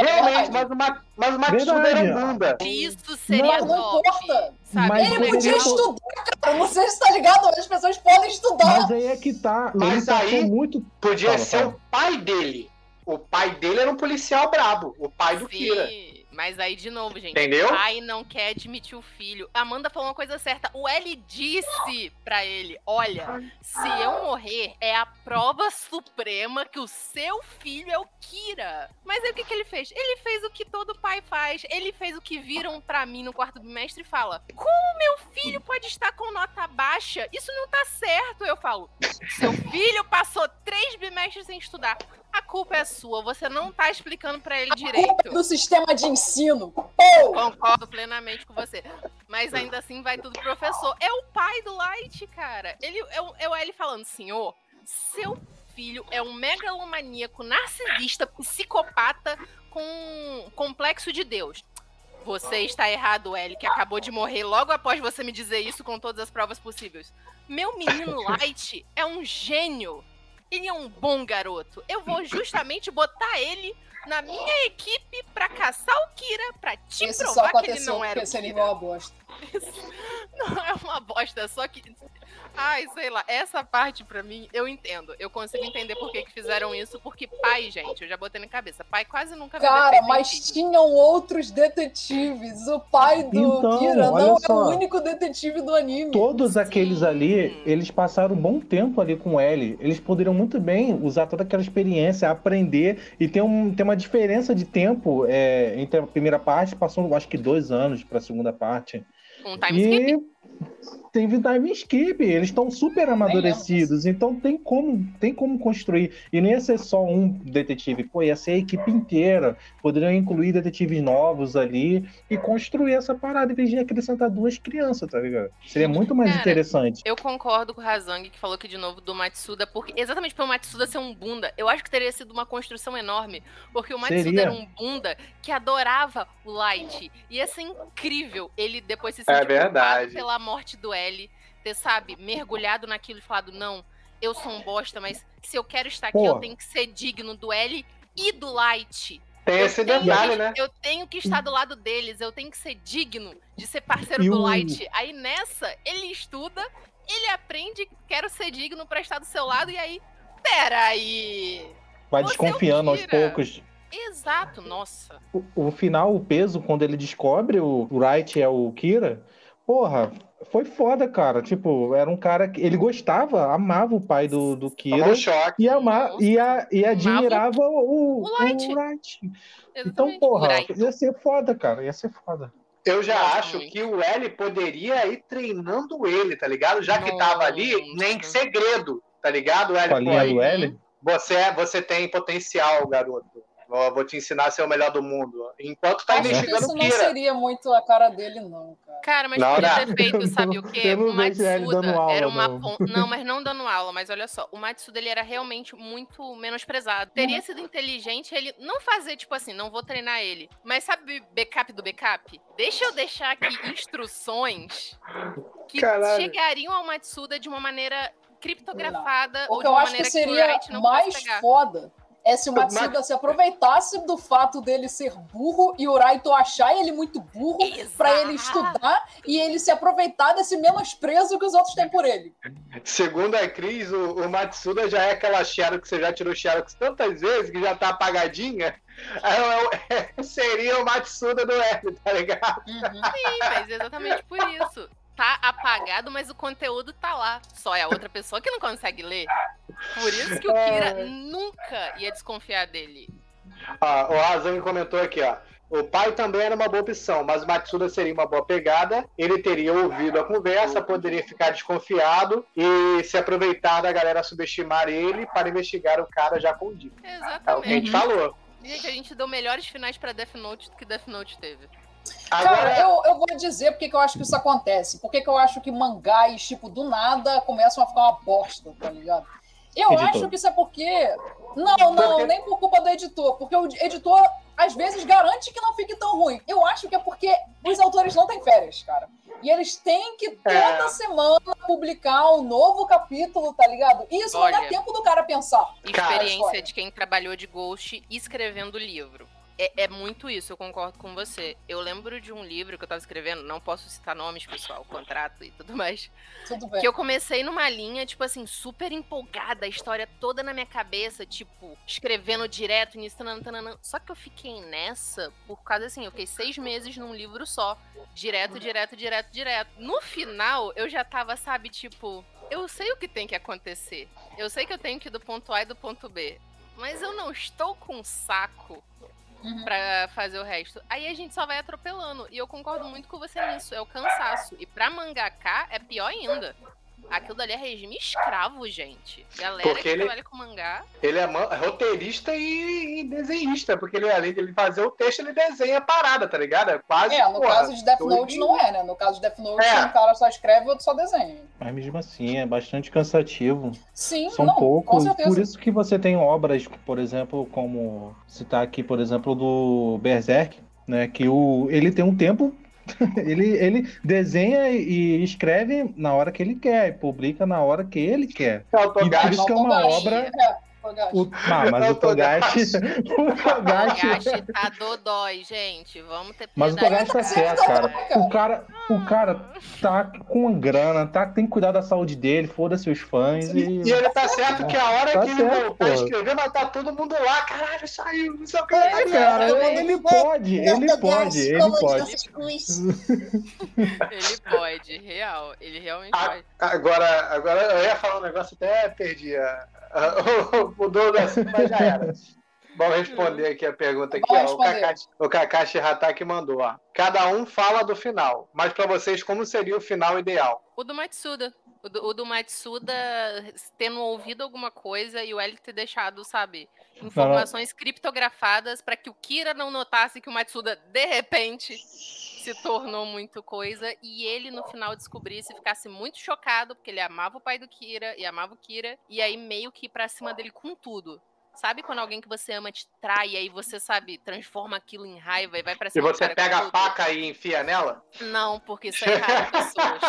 Realmente, mas o, Ma- mas o Matsuda era bunda. Isso seria Não, não top. importa. Sabe? Mas Ele podia estudar, cara. Não sei se tá ligado, as pessoas podem estudar. Mas aí é que tá. Mas ele passou aí- muito. Podia Fala, ser fala. o pai dele. O pai dele era um policial brabo. O pai do Kira. Mas aí de novo, gente. Entendeu? O pai não quer admitir o filho. Amanda falou uma coisa certa. O L disse pra ele: Olha, se eu morrer, é a prova suprema que o seu filho é o Kira. Mas aí o que, que ele fez? Ele fez o que todo pai faz. Ele fez o que viram pra mim no quarto bimestre e fala: Como meu filho pode estar com nota baixa? Isso não tá certo. Eu falo: Seu filho passou três bimestres sem estudar. A culpa é sua. Você não tá explicando pra ele Culpa direito. do sistema de ensino. Concordo plenamente com você. Mas ainda assim vai tudo pro professor. É o pai do Light, cara. Ele é o, é o L falando, senhor, seu filho é um megalomaníaco, narcisista, psicopata com complexo de Deus. Você está errado, L, que acabou de morrer logo após você me dizer isso com todas as provas possíveis. Meu menino *laughs* Light é um gênio. Ele é um bom garoto. Eu vou justamente botar ele na minha equipe pra caçar o Kira, pra te Isso provar que ele não era porque o Kira. é uma bosta. *laughs* Não bosta, só que. Ai, sei lá, essa parte pra mim eu entendo. Eu consigo entender por que, que fizeram isso, porque pai, gente, eu já botei na cabeça. Pai quase nunca Cara, mas filho. tinham outros detetives. O pai do Então, Kira não é só. o único detetive do anime. Todos Sim. aqueles ali, eles passaram um bom tempo ali com o L. Eles poderiam muito bem usar toda aquela experiência, aprender e tem, um, tem uma diferença de tempo é, entre a primeira parte, passou acho que dois anos para a segunda parte. Um time skip. E teve time skip, eles estão super amadurecidos, então tem como, tem como construir. E não ia ser só um detetive, pô, ia ser a equipe inteira. Poderiam incluir detetives novos ali e construir essa parada em vez de acrescentar duas crianças, tá ligado? Seria muito mais Cara, interessante. Eu concordo com o Razang, que falou aqui de novo do Matsuda, porque exatamente pelo Matsuda ser um bunda, eu acho que teria sido uma construção enorme. Porque o Matsuda Seria. era um bunda que adorava o Light. Ia ser incrível ele depois se É sentir culpado verdade. pela morte do L, ter, sabe, mergulhado naquilo e falado, não, eu sou um bosta, mas se eu quero estar aqui, Pô. eu tenho que ser digno do L e do Light. Tem Eu esse tenho detalhe, que- né? Eu tenho que estar do lado deles, eu tenho que ser digno de ser parceiro E do o- Light. Aí nessa, ele estuda, ele aprende, quero ser digno pra estar do seu lado, e aí, peraí. Vai desconfiando aos poucos. Exato, nossa. O, o final, o peso, quando ele descobre o Wright é o Kira, porra, foi foda, cara. Tipo, era um cara que ele gostava, amava o pai do, do Kira. Um choque. E, ama, e, a, e admirava o, o Light. o Wright. Então, porra, Right. ia ser foda, cara. Ia ser foda. Eu já Nossa, acho que o L poderia ir treinando ele, tá ligado? Já que tava ali, nem que segredo, tá ligado? O L, Com a linha do L. você, é- você tem potencial, garoto. Vou te ensinar a ser o melhor do mundo. Enquanto tá Acho que investigando isso o não Kira. seria muito a cara dele, não, cara. Cara, mas Não, podia não. ter feito, sabe o *laughs* quê? Não O Matsuda aula, era uma não. Não, mas não dando aula, mas olha só, o Matsuda ele era realmente muito menosprezado. Teria sido inteligente ele não fazer, tipo assim, não vou treinar ele. Mas sabe backup do backup? Deixa eu deixar aqui instruções que Caralho. chegariam ao Matsuda de uma maneira criptografada O ou que de eu uma acho que maneira seria não pudesse mais pegar. foda é se o Matsuda se aproveitasse do fato dele ser burro e o Raito achar ele muito burro pra ele estudar e ele se aproveitar desse menosprezo que os outros têm por ele. Segundo a Cris, o, o Matsuda já é aquela Xerox que você já tirou Xerox tantas vezes que já tá apagadinha. É, é, é, *laughs* seria o Matsuda do L, tá ligado? Sim, mas exatamente por isso. Tá apagado, mas o conteúdo tá lá. Só é a outra pessoa que não consegue ler. Por isso que o Kira nunca ia desconfiar dele. Ó, o Razang comentou aqui, ó. O pai também era uma boa opção, mas o Matsuda seria uma boa pegada. Ele teria ouvido a conversa, poderia ficar desconfiado e se aproveitar da galera subestimar ele para investigar o cara já com dica. É o que a gente Exatamente. falou. Gente, a gente deu melhores finais pra Death Note do que Death Note teve. Cara, Agora, eu, eu vou dizer porque que eu acho que isso acontece. Porque que eu acho que mangás, tipo, do nada começam a ficar uma bosta, tá ligado? Eu Editor. acho que isso é porque. Não, não, Porque- nem por culpa do editor. Porque o editor às vezes garante que não fique tão ruim. Eu acho que é porque os autores não têm férias, cara. E eles têm que toda É. semana publicar um novo capítulo, tá ligado? E isso não dá Olha. tempo do cara pensar. Cara, Experiência olha. de quem trabalhou de Ghost escrevendo o livro. É, é muito isso, eu concordo com você. Eu lembro de um livro que eu tava escrevendo, não posso citar nomes, pessoal, contrato e tudo mais. Tudo bem. Que eu comecei numa linha, tipo assim, super empolgada, a história toda na minha cabeça, tipo, escrevendo direto nisso, tanana, tanana. Só que eu fiquei nessa por causa assim, eu fiquei seis meses num livro só. Direto, direto, direto, direto. No final, eu já tava, sabe, tipo, eu sei o que tem que acontecer. Eu sei que eu tenho que ir do ponto A e do ponto B. Mas eu não estou com saco Uhum. pra fazer o resto. Aí a gente só vai atropelando. E eu concordo muito com você nisso. É o cansaço. E pra mangaká é pior ainda. Aquilo dali é regime escravo, gente. Galera Porque que ele- trabalha com mangá. Ele é roteirista e, e desenhista, porque ele, além de ele fazer o texto, ele desenha a parada, tá ligado? É quase. É, no porra, caso de Death doido. Note não é, né? No caso de Death Note, É. um cara só escreve e outro só desenha. Mas mesmo assim, é bastante cansativo. Sim, São não, com poucos. certeza. Por isso que você tem obras, por exemplo, como citar aqui, por exemplo, do Berserk, né? Que o, ele tem um tempo. *laughs* ele, ele desenha e escreve na hora que ele quer, e publica na hora que ele quer. É E por isso que é uma obra. É. O, ah, mas o o Togashi. *laughs* O Togashi. Togashi tá dodói, gente. Vamos ter Mas o. Togashi tá certo, cara. O cara, o cara tá com grana, tá, tem que cuidar da saúde dele, foda-se os fãs e. E ele tá certo que a hora Tá que ele certo, voltar a pô. escrever, vai estar todo mundo lá. Caralho, saiu, não sei o que. É, cara, ele pode, ele pode, ele pode. Ele pode, real. Ele realmente pode. Agora, agora eu ia falar um negócio, até perdi. a- *laughs* o assunto, mas já era. Vamos responder aqui a pergunta aqui, ó. O. Kakashi, o Kakashi Hatake mandou, ó. Cada um fala do final, mas pra vocês, como seria o final ideal? O do Matsuda. O do, o do Matsuda tendo ouvido alguma coisa e o L ter deixado, sabe, informações criptografadas pra que o Kira não notasse que o Matsuda, de repente, se tornou muito coisa e ele no final descobrisse e ficasse muito chocado, porque ele amava o pai do Kira e amava o Kira, e aí meio que ir pra cima dele com tudo. Sabe quando alguém que você ama te trai e aí você, sabe, transforma aquilo em raiva e vai pra E cima do você pega a faca e enfia nela? Não, porque isso é errado, pessoas.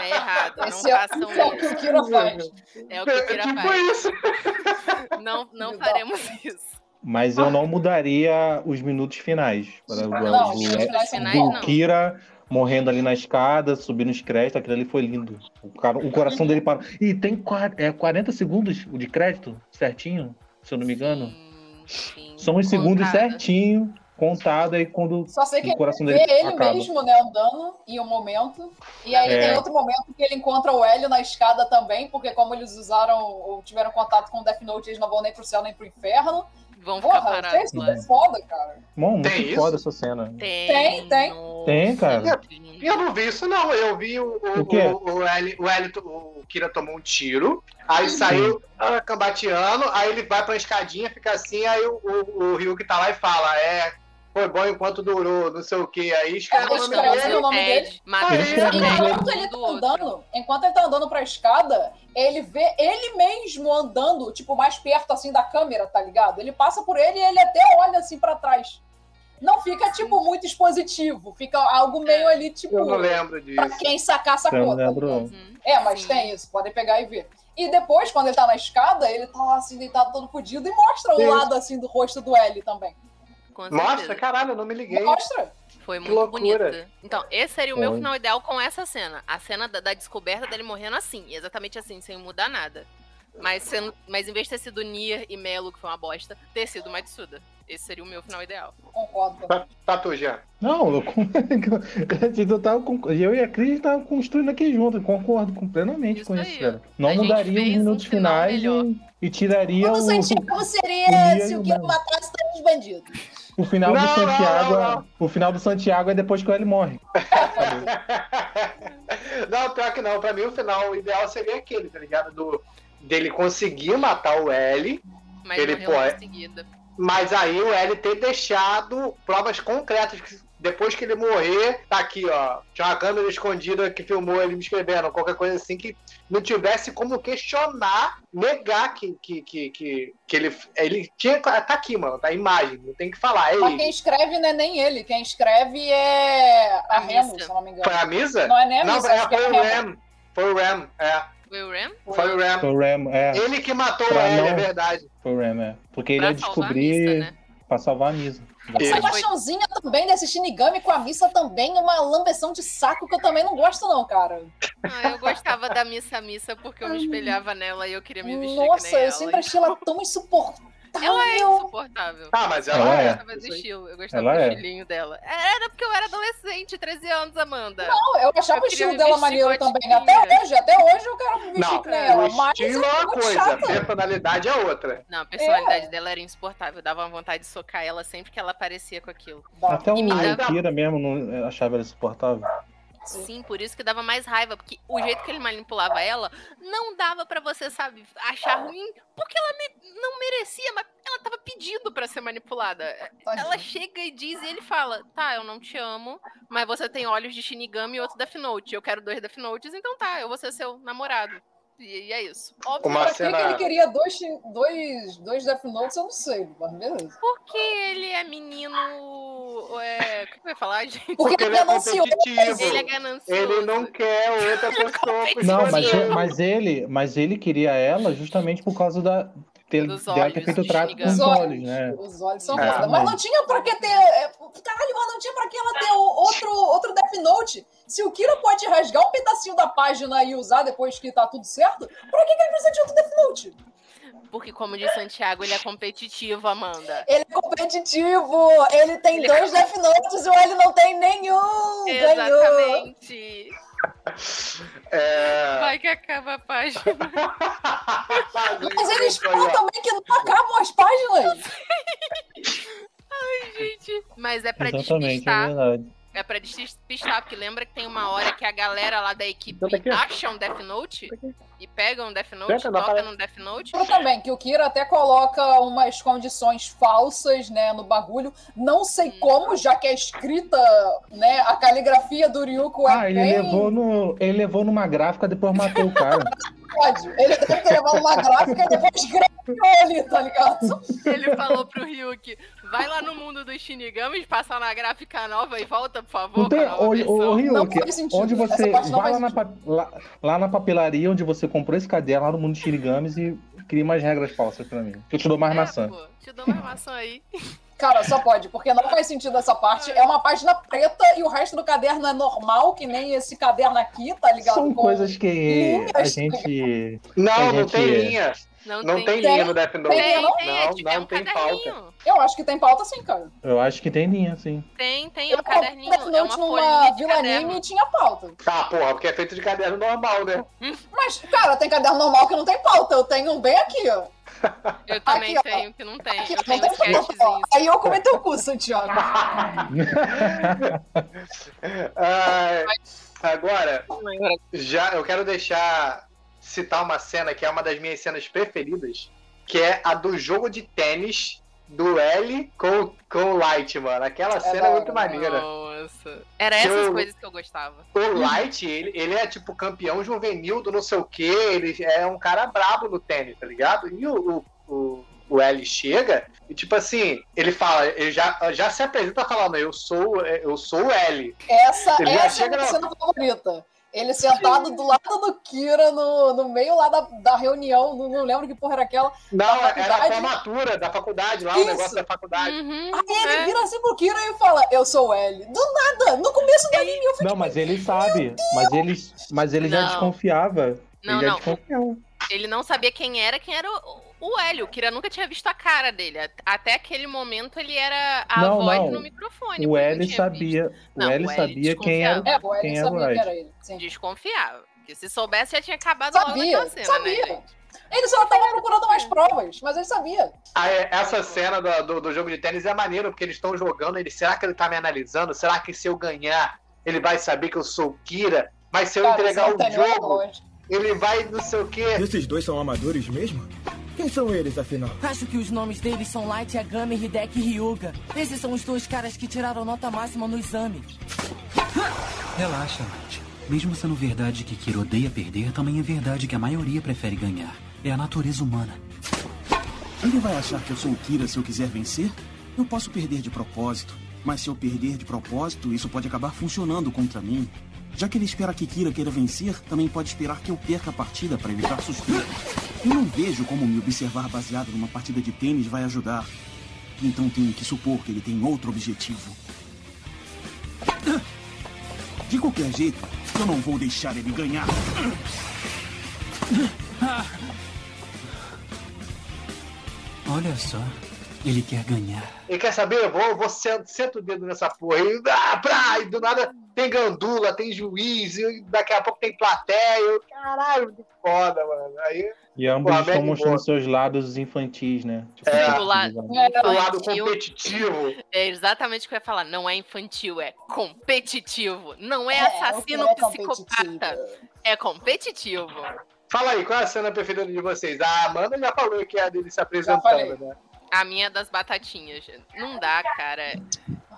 É errado, não é, façam isso é o que o. Kira faz. É o que o Kira tipo faz. isso. Não, não faremos isso. Mas eu não mudaria os minutos finais. Para o- Não, o- os minutos finais do não. Kira morrendo ali na escada, subindo os créditos, aquilo ali foi lindo. O, cara, o coração dele parou. E tem é, 40 segundos de crédito, certinho, se eu não me engano. Sim, sim. São os segundos Contada. certinho, contado aí quando Só sei que o coração vê dele ele acaba. mesmo, né, andando em um momento. E aí É. tem outro momento que ele encontra o Hélio na escada também, porque como eles usaram ou tiveram contato com o Death Note, eles não vão nem pro céu nem pro inferno. Vão ficar Porra, parados isso lá. é foda, cara. Bom, muito Tem isso? foda essa cena. Tem, tem. nossa, Tem, cara. que lindo. E eu não vi isso, não. Eu vi o, o, O quê? o, o, L, o, L, o Kira tomou um tiro, aí saiu ah, cambateando, aí ele vai pra escadinha, fica assim, aí o, o, o Ryuki tá lá e fala: É, foi bom enquanto durou, não sei o que. Aí escreve o nome dele. o nome dele. Ele o o nome Enquanto ele tá andando, enquanto ele tá andando pra escada, ele vê ele mesmo andando, tipo, mais perto assim da câmera, tá ligado? Ele passa por ele e ele até olha assim pra trás. Não fica, tipo, muito expositivo. Fica algo meio ali, tipo, Eu não lembro pra disso. quem sacar, sacou. não tá? Uhum. É, mas Sim. tem isso, podem pegar e ver. E depois, quando ele tá na escada, ele tá lá assim, deitado todo fudido e mostra o Isso. lado assim do rosto do L também. Com Mostra, caralho, eu não me liguei. Mostra. Foi muito bonito. Então, esse seria o meu Foi. final ideal com essa cena. A cena da, da descoberta dele morrendo assim, exatamente assim, sem mudar nada. Mas, sendo, mas em vez de ter sido Nier e Melo, que foi uma bosta, ter sido Matsuda. Esse seria o meu final ideal. Concordo. Tá, tá tu, Jean. Não, eu, *laughs* eu, tava, com- eu e a Cris estavam construindo aqui junto, concordo com- plenamente Isso com isso, cara. Não A mudaria os um minutos final finais e, e tiraria Como o, Santiago seria o se o Kira matasse todos os bandidos? O final Não, do não, Santiago. não, não. O final do Santiago é depois que ele morre. *laughs* não, pior que não. Pra mim, o final ideal seria aquele, tá ligado? Do, dele conseguir matar o L, Mas Ele pode- em seguida. mas aí o L ter deixado provas concretas que, depois que ele morrer, tá aqui, ó. Tinha uma câmera escondida que filmou ele me escrevendo, qualquer coisa assim que não tivesse como questionar, negar que, que, que, que, que ele, ele tinha. Tá aqui, mano, tá a imagem, não tem que falar. É Mas ele. quem escreve não é nem ele. Quem escreve é a A Remo, se eu não me engano. Foi a Misa? Não é nem a Não, Missa, é, que é foi a o. Ram. Foi o Ram, é. Foi o Ram? Foi o Ram. Foi o Ram, é. Ele que matou Pra ele, não- é verdade. Foi o Ram, é. Porque ele Pra ia salvar a descobrir Missa, né? pra salvar a Misa. Essa paixãozinha também desse Shinigami com a missa também é uma lambeção de saco que eu também não gosto, não, cara. Ah, eu gostava da Missa Missa porque eu me espelhava nela e eu queria me vestir Nossa, que nem eu ela. sempre achei ela tão insuportável. Ela é insuportável. Ah, mas Ela ela, é. é. Eu gostava do estilo, eu gostava Ela do é. estilinho dela. Era porque eu era adolescente, 13 anos, Amanda. Não, eu achava Eu o estilo dela maneiro também. Até hoje, até hoje eu quero me vestir nem ela. o Mas estilo é é uma muito coisa, chata. a personalidade é outra. Não, a personalidade dela era insuportável. Dava uma vontade de socar ela sempre que ela aparecia com aquilo. Até o Kira mesmo não achava ela insuportável. Sim, por isso que dava mais raiva, porque o jeito que ele manipulava ela não dava pra você, sabe, achar ruim, porque ela me- não merecia, mas ela tava pedindo pra ser manipulada. Ela chega e diz e ele fala: "Tá, eu não te amo, mas você tem olhos de Shinigami e outro Death Note. Eu quero dois Death Notes, então tá, eu vou ser seu namorado." E, é isso. Óbvio, Uma Pra que que cena- ele queria dois, dois, dois Death Notes, eu não sei, mas beleza. porque ele é menino, é, o que eu ia falar, gente? Porque, Porque ele é é ganancioso. Ele é ganancioso. Ele não quer outra pessoa com Não, mas, mas ele, mas ele queria ela justamente por causa da ter, Dos dela ter olhos feito o trato com os Os olhos, né? os olhos são É, foda. Mas mas- não tinha pra que ter. é, Caralho, mas não tinha pra que ela ter outro, outro Death Note. Se o Kira pode rasgar um pedacinho da página e usar depois que tá tudo certo, pra que, que ele precisa de outro Death Note? Porque, como diz Santiago, ele é competitivo, Amanda. Ele é competitivo, ele tem Ele é dois Death Notes e o ele não tem nenhum. Ganhou. É... Vai que acaba a página. *laughs* Mas eles falam também que não acabam as páginas. Gente, mas é pra Exatamente, é despistar. verdade. É pra despistar, porque lembra que tem uma hora que a galera lá da equipe Então tá aqui, ó. acha um Death Note e pega um Death Note, não toca num Death Note. Lembro também que o Kira até coloca umas condições falsas, né, no bagulho. Não sei Hum. como, já que é escrita, né, a caligrafia do Ryuko é Ah, ele bem... levou, no, ele levou numa gráfica, depois matou o cara. *laughs* Pode. Ele deve ter levado uma gráfica e depois escreveu ali, tá ligado? Ele falou pro Ryuki, vai lá no mundo dos Shinigamis, passa na gráfica nova e volta, por favor, Não tem, Ryuki, faz sentido. onde você vai lá na, lá, lá na papelaria onde você comprou esse caderno, lá no mundo de Shinigamis e cria mais regras falsas pra mim. Que eu te dou mais É, maçã. pô, te dou mais maçã aí. Cara, só pode, porque não faz sentido essa parte. É uma página preta e o resto do caderno é normal, que nem esse caderno aqui, tá ligado? São Com- coisas que linhas, a gente. *laughs* Não, A não gente- tem linha. Não, Não tem Tem, linha no Death Note. Tem, não? tem, é, Não, tipo, é não um tem caderninho. pauta. Eu acho que tem pauta sim, cara. Eu acho que tem linha, sim. Tem, tem, é Eu um caderninho, Death é uma Note numa folhinha de Vila Anime e tinha pauta. Ah, porra, porque é feito de caderno normal, né? *laughs* Mas, cara, tem caderno normal que não tem pauta. Eu tenho um bem aqui, ó. Eu também Aqui, ó. tenho, que não tem. Aqui, eu ó, tenho não tem pauta. ó. sketchzinhos. Aí eu comentei o cu, Santiago. Ah, *laughs* agora, já eu quero deixar citar uma cena que é uma das minhas cenas preferidas, que é a do jogo de tênis do L com, com o Light, mano. Aquela cena é da muito hora. maneira. Nossa. Era essas eu- coisas que eu gostava. O Light, ele, ele é tipo campeão juvenil do não sei o que, ele é um cara brabo no tênis, tá ligado? E o, o, o, o L chega e, tipo assim, ele fala, ele já, já se apresenta falando, eu sou, eu sou o L. Essa, Ele essa é a minha na- cena favorita. Ele sentado do lado do Kira, no, no meio lá da, da reunião, não, não lembro que porra era aquela. Não, Da era a formatura da faculdade lá, Isso. o negócio da faculdade. Uhum, Aí ele é. vira assim pro Kira e fala, eu sou o L. Do nada, no começo do anime eu fiquei... Não, mas ele sabe. Mas ele, mas ele já Não. desconfiava. Não, ele já não. desconfiava. Ele não sabia quem era, quem era o, o Hélio. O Kira nunca tinha visto a cara dele. Até aquele momento ele era a Não, voz não. no microfone. O não tinha sabia. Não, o L o L sabia quem era. É, o Quem era o sabia que Light? era ele. Sim. visto. Desconfiava. Porque se soubesse já tinha acabado logo Sabia, naquela cena, né, sabia. gente? Ele só tava procurando mais provas, mas ele sabia. Ah, é, essa cena do, do, do jogo de tênis é maneiro, porque eles estão jogando, ele, será que ele tá me analisando? Será que se eu ganhar, ele vai saber que eu sou o Kira? Mas se eu Cara, entregar não o tá jogo, ele vai não sei o quê. Esses dois são amadores mesmo? Quem são eles, afinal? Acho que os nomes deles são Light Yagami, Hideki e Ryuga. Esses são os dois caras que tiraram nota máxima no exame. Relaxa, Light. Mesmo sendo verdade que Kira odeia perder, também é verdade que a maioria prefere ganhar. É a natureza humana. Ele vai achar que eu sou o Kira se eu quiser vencer? Eu posso perder de propósito. Mas se eu perder de propósito, isso pode acabar funcionando contra mim. Já que ele espera que Kira queira vencer, também pode esperar que eu perca a partida para evitar suspeitas. Eu não vejo como me observar baseado numa partida de tênis vai ajudar. Então tenho que supor que ele tem outro objetivo. De qualquer jeito, eu não vou deixar ele ganhar. Olha só, ele quer ganhar. Ele quer saber? Eu vou, vou sento, o dedo nessa porra. E, ah, pra, e do nada tem gandula, tem juiz, e daqui a pouco tem plateia. Eu, caralho, que foda, mano. Aí. E ambos Pô, estão mostrando boa. seus lados infantis, né? Tipo, é, o lado, é, o lado competitivo. É exatamente o que eu ia falar. Não é infantil, é competitivo. Não é, é assassino é psicopata. É competitivo. Fala aí, qual é a cena preferida de vocês? A Amanda já falou que é a dele se apresentando, né? A minha das batatinhas. Não dá, cara.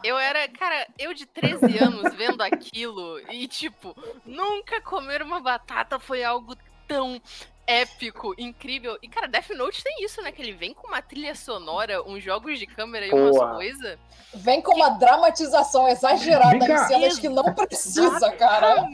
Eu era, cara, eu de 13 anos vendo aquilo e, tipo, nunca comer uma batata foi algo tão épico, incrível. E, cara, Death Note tem isso, né? Que ele vem com uma trilha sonora, uns jogos de câmera e umas coisas. Vem com uma dramatização exagerada em cenas que não precisa, cara.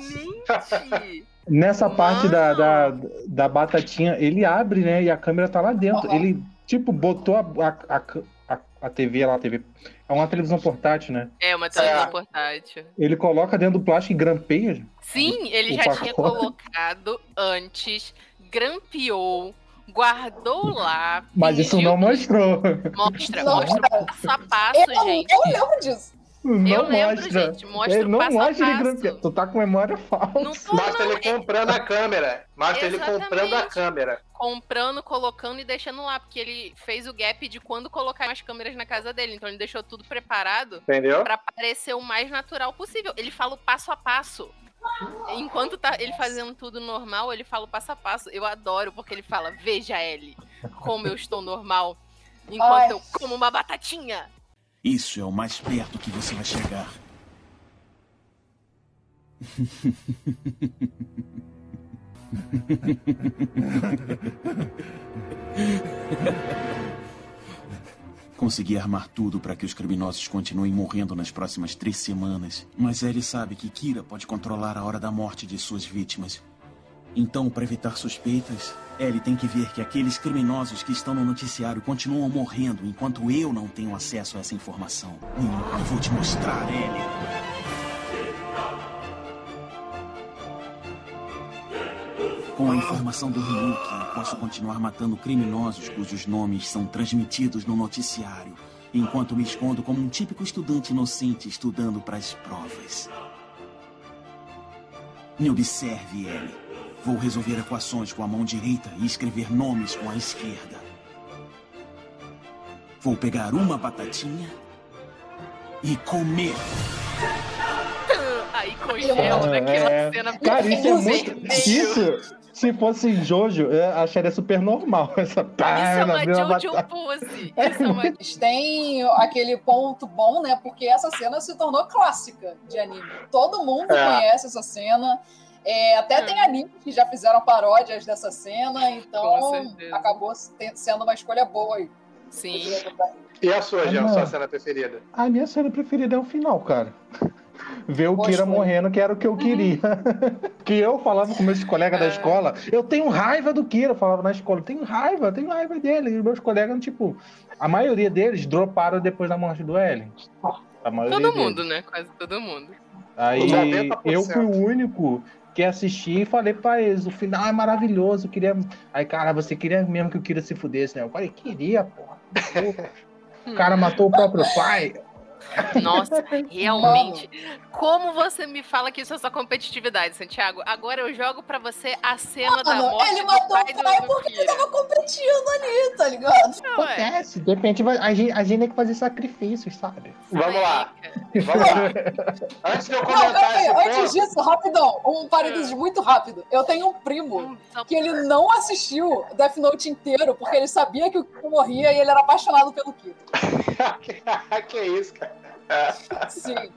Nessa Mano. parte da, da, da, batatinha, ele abre, né? E a câmera tá lá dentro. Uhum. Ele, tipo, botou a, a, a, a TV lá, a TV. É uma televisão portátil, né? É, uma televisão é. portátil. Ele coloca dentro do plástico e grampeia. Sim, ele já pacote. tinha colocado antes, grampeou, guardou lá. Mas isso não mostrou. Mostra, não, mostra passo a passo, eu, gente. Eu lembro disso. Não eu lembro, mostra. gente. Mostra ele não passo mostra ele grampeando. Tu tá com memória falsa. Não tô, mostra não, ele comprando a câmera. Exatamente. ele comprando a câmera. Comprando, colocando e deixando lá. Porque ele fez o gap de quando colocar as câmeras na casa dele. Então ele deixou tudo preparado. Entendeu? Pra parecer o mais natural possível. Ele fala o passo a passo. Enquanto tá ele fazendo tudo normal, ele fala o passo a passo. Eu adoro, porque ele fala: Veja, Ellie, como eu estou normal. Enquanto Ai. eu como uma batatinha. Isso é o mais perto que você vai chegar. *laughs* *laughs* Consegui armar tudo para que os criminosos continuem morrendo nas próximas três semanas. Mas ele sabe que Kira pode controlar a hora da morte de suas vítimas. Então, para evitar suspeitas, Ellie tem que ver que aqueles criminosos que estão no noticiário continuam morrendo enquanto eu não tenho acesso a essa informação. Eu vou te mostrar, Ellie. Com a informação do Ryuki, eu posso continuar matando criminosos cujos nomes são transmitidos no noticiário, enquanto me escondo como um típico estudante inocente estudando para as provas. Me observe, Ellie. Vou resolver equações com a mão direita e escrever nomes com a esquerda. Vou pegar uma batatinha e comer. Aí congela naquela é... cena. *laughs* Cara, isso é muito. Isso, se fosse em Jojo, eu acharia super normal *laughs* essa pá, Isso é uma Jojo pose. Isso é uma... Tem aquele ponto bom, né? Porque essa cena se tornou clássica de anime. Todo mundo é. conhece essa cena. É, até é. tem animes que já fizeram paródias dessa cena, então acabou sendo uma escolha boa aí. Sim. E a sua, Jean, sua cena preferida? A minha cena preferida é o final, cara ver o Kira morrendo, que era o que eu uhum. queria. *laughs* que eu falava com meus colegas da é. escola, eu tenho raiva do Kira, eu falava na escola, eu tenho raiva, eu tenho raiva dele. E meus colegas, tipo, a maioria deles droparam depois da morte do Ellen. todo mundo, né? Quase todo mundo. Aí eu fui o único que assisti e falei pra eles, o final é maravilhoso, eu queria... Aí, cara, você queria mesmo que o Kira se fudesse, né? Eu falei, queria, porra. *laughs* O cara matou o próprio pai. Nossa, *laughs* realmente. Como você me fala que isso é só competitividade, Santiago? Agora eu jogo pra você a cena da Mano, morte ele do matou pai o pai do porque ele tava competindo ali, tá ligado? Não, é. Acontece, de repente a gente, a gente tem que fazer sacrifícios, sabe? Vamos lá. Vamos lá. Antes de eu Não, comentar peraí, esse antes ponto, disso, rapidão, um parênteses muito rápido. Eu tenho um primo Hum, só- que ele não assistiu Death Note inteiro porque ele sabia que o Kira morria e ele era apaixonado pelo Kira. *laughs* que isso, cara. Sim.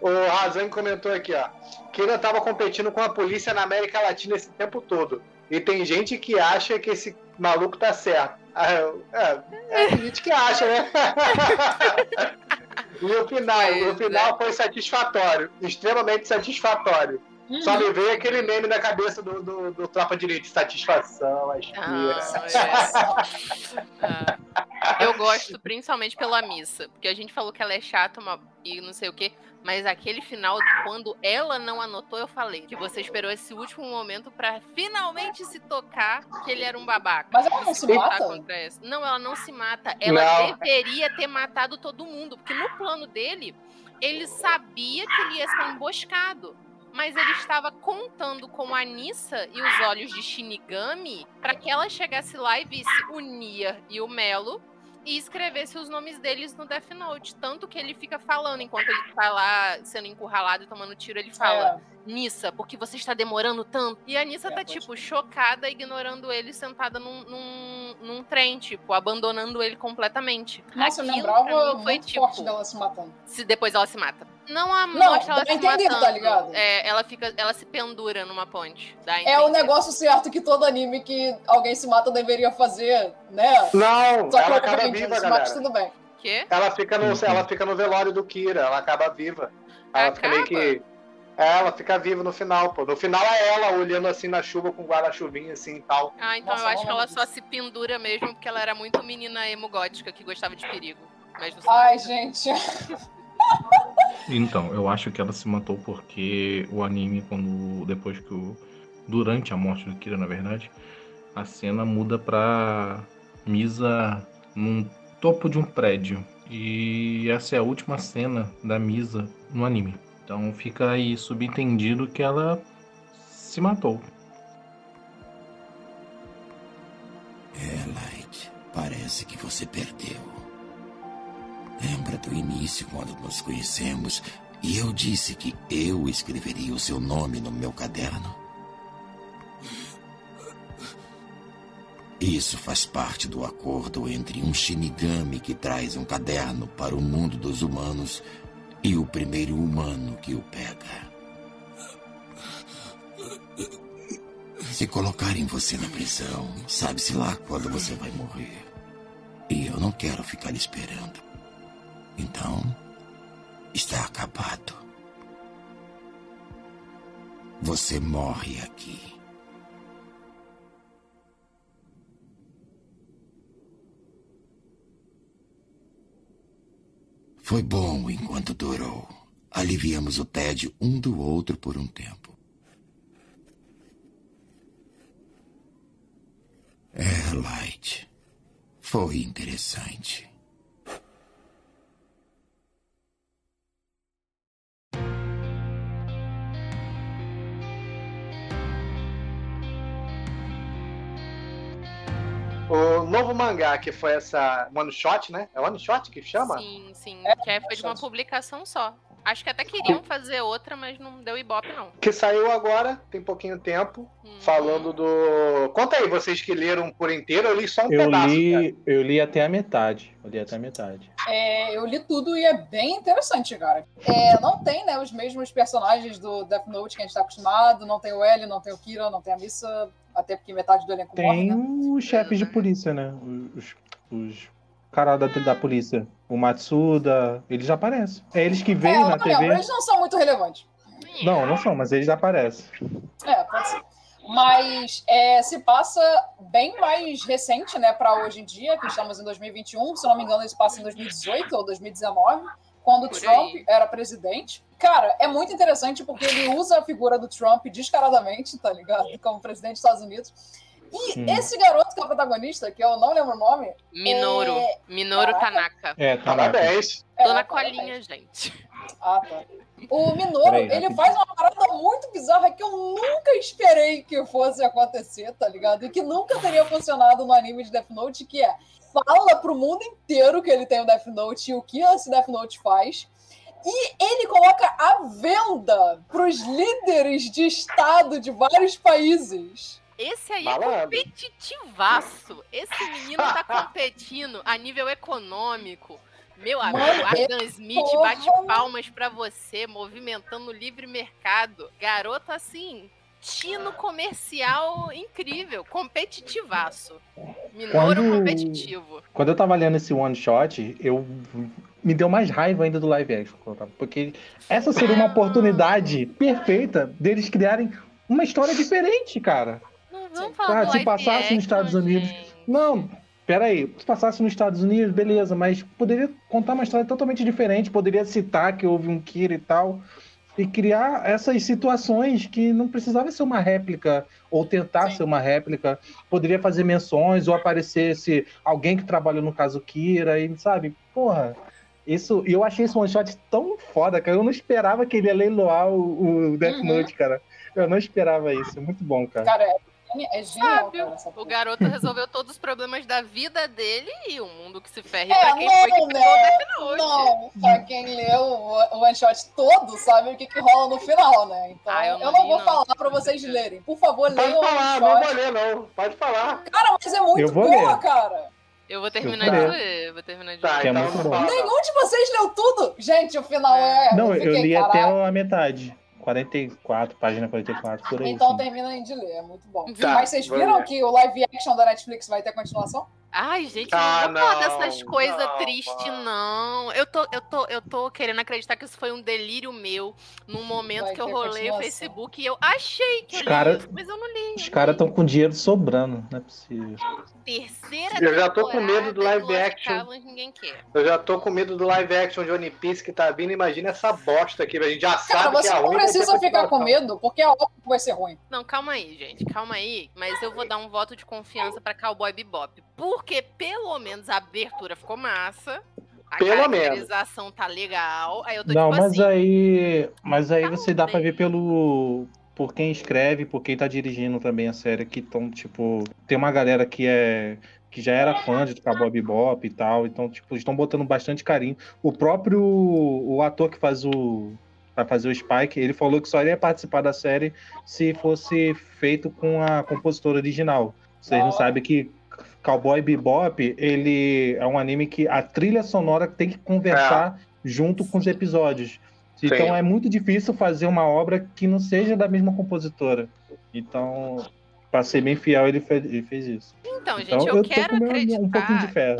O Razan comentou aqui, ó. Kira tava competindo com a polícia na América Latina esse tempo todo. E tem gente que acha que esse maluco tá certo. Ah, eu- É, é tem gente que acha, né? *laughs* e o final, o final foi satisfatório. Extremamente satisfatório. Só me veio aquele meme na cabeça do, do, do Tropa de Elite. Satisfação, aspira. Ah, é. Ah. *laughs* Eu gosto principalmente pela missa, porque a gente falou que ela é chata uma- e não sei o quê, mas aquele final, quando ela não anotou, eu falei que você esperou esse último momento pra finalmente se tocar que ele era um babaca. Mas ela não Se se mata? contra essa. Não, ela não se mata. Ela Não. deveria ter matado todo mundo, porque no plano dele, ele sabia que ele ia ser emboscado. Mas ele estava contando com a Nissa e os olhos de Shinigami para que ela chegasse lá e visse o Nia e o Melo e escrevesse os nomes deles no Death Note. Tanto que ele fica falando enquanto ele tá lá sendo encurralado e tomando tiro, ele fala: É. Nissa, por que você está demorando tanto? E a Nissa É, tá, tipo, chocada, ignorando ele, sentada num, num, num trem, tipo, abandonando ele completamente. Nossa, eu Aquilo, pra lembrava mim, foi, muito tipo, forte dela se matando. se depois ela se mata. Não a Não, mostra ela se entender, tá matando. ligado? É, ela fica, ela se pendura numa ponte. É o negócio certo que todo anime que alguém se mata deveria fazer, né? Não, Só que ela acaba viva, se galera. mata tudo bem. Quê? Ela fica, no, Uhum. ela fica no velório do Kira, ela acaba viva. Ela fica meio Acaba? que. É, ela fica viva no final, pô. No final é ela olhando assim na chuva com guarda-chuvinha assim e tal. Ah, então Nossa, eu acho que ela lembro só se pendura mesmo porque ela era muito menina emo gótica que gostava de perigo. Mas não sei. Ai, gente. Então, eu acho que ela se matou porque o anime, quando. Depois que o. Durante a morte do Kira, na verdade, a cena muda pra Misa num topo de um prédio. E essa é a última cena da Misa no anime. Então fica aí subentendido que ela se matou. É, Light, parece que você perdeu. Lembra do início quando nos conhecemos e eu disse que eu escreveria o seu nome no meu caderno? Isso faz parte do acordo entre um Shinigami que traz um caderno para o mundo dos humanos e o primeiro humano que o pega. Se colocarem você na prisão, sabe-se lá quando você vai morrer. E eu não quero ficar esperando. Então, está acabado. Você morre aqui. Foi bom enquanto durou. Aliviamos o tédio um do outro por um tempo. É, Light. Foi interessante. Novo mangá, que foi essa one shot, né? É one shot que chama? Sim, sim. É, que é, foi de uma publicação só. Acho que até queriam fazer outra, mas não deu ibope, não. Que saiu agora, tem pouquinho tempo, Hum. falando do. Conta aí, vocês que leram por inteiro, eu li só um Eu pedaço. cara. li, eu li até a metade. Eu li até a metade. É, eu li tudo e é bem interessante, cara. É, não tem, né, os mesmos personagens do Death Note que a gente tá acostumado. Não tem o L, não tem o Kira, não tem a Missa. Até porque metade do elenco morre, Tem né? os chefes de polícia, né? Os, os caras da, da polícia. O Matsuda, eles aparecem. É eles que É, veem eu na não lembro, TV. eles não são muito relevantes. Não, não são, mas eles aparecem. É, pode ser. Mas é, se passa bem mais recente, né, para hoje em dia, que estamos em 2021. Se não me engano, isso passa em 2018 ou 2019, quando Por Trump aí. era presidente. Cara, é muito interessante porque ele usa a figura do Trump descaradamente, tá ligado? Como presidente dos Estados Unidos. E Hum. esse garoto que é o protagonista, que eu não lembro o nome. Minoru. é- Minoru. Tanaka. É, tá Parabéns. Tô É, na parabéns. colinha, gente. Ah, tá. O Minoru, Peraí, ele faz uma parada muito bizarra que eu nunca esperei que fosse acontecer, tá ligado? E que nunca teria funcionado no anime de Death Note, que é fala pro mundo inteiro que ele tem o Death Note e o que esse Death Note faz. E ele coloca à venda pros líderes de estado de vários países. Esse aí Malandro. é competitivaço. Esse menino tá *laughs* competindo a nível econômico. Meu amigo, Mano, Adam Smith porra. bate palmas pra você, movimentando o livre mercado. Garoto assim, tino comercial incrível, competitivaço. Minoru Quando- competitivo. Quando eu tava lendo esse one shot, eu me deu mais raiva ainda do live action, porque essa seria uma oportunidade perfeita deles criarem uma história diferente, cara. Não vamos falar Ah, se passasse action, nos Estados Unidos. gente. Não, peraí, se passasse nos Estados Unidos, beleza, mas poderia contar uma história totalmente diferente, poderia citar que houve um Kira e tal, e criar essas situações que não precisava ser uma réplica, ou tentar ser uma réplica, poderia fazer menções, ou aparecesse alguém que trabalhou no caso Kira, e sabe, porra. Isso, eu achei esse one shot tão foda, cara. Eu não esperava que ele ia leiloar o, o Death Uhum. Note, cara. Eu não esperava isso. Muito bom, cara. Cara, é, é genial, O garoto resolveu todos os problemas da vida dele e o mundo que se ferre É, pra quem foi que não, pegou o né? Death Note. Não, pra quem leu o o one shot todo, sabe o que, que rola no final, né? Então, Ah, eu eu não não, li, vou não. falar pra vocês lerem. Por favor, Pode leiam o falar, one não vou ler, não. Pode falar. Cara, mas é muito Eu boa, ler. cara. Eu vou terminar Eu de ler, vou terminar de Tá, ler. É então muito não bom. Nenhum de vocês leu tudo? Gente, o final é. Não, eu fiquei, li até "Caralho". a metade. 44, página 44, por aí. Então assim. terminem de ler, é muito bom. Tá, Mas vocês viram que o live action da Netflix vai ter continuação? Ai, gente, Ah, não vou falar não, dessas coisas não, tristes, não. Eu tô, eu, tô, eu tô querendo acreditar que isso foi um delírio meu num momento Vai que eu rolei o. Facebook e eu achei que Os eu li cara- isso, mas eu não li. Os caras estão com dinheiro sobrando, não é possível. Terceira Eu já tô com medo do live action. Cavans ninguém quer. Eu já tô com medo do live action de One Piece que tá vindo. Imagina essa bosta aqui. A gente já Cara, sabe que você é não ruim. vai ter precisa ficar com continuação. medo, porque é óbvio que vai ser ruim. Não, calma aí, gente, calma aí. Mas eu vou dar um voto de confiança pra Cowboy Bebop. Porque pelo menos a abertura ficou massa. A Pelo menos. caracterização tá legal. Aí eu tô Não, tipo mas assim. aí. Mas aí você dá pra Talvez. ver pelo. Por quem escreve, por quem tá dirigindo também a série, que estão, tipo. Tem uma galera que é. Que já era fã de Cowboy Bebop e tal, então, tipo, estão botando bastante carinho. O próprio. O ator que faz o. Vai fazer o Spike, ele falou que só iria participar da série se fosse feito com a compositora original. Vocês não sabem que Cowboy Bebop, ele é um anime que a trilha sonora tem que conversar junto com os episódios. Então Sim. é muito difícil fazer uma obra que não seja da mesma compositora. Então, pra ser bem fiel, ele fez, ele fez isso. Então, gente, Então eu, eu tô quero meu- um pouquinho de acreditar fé.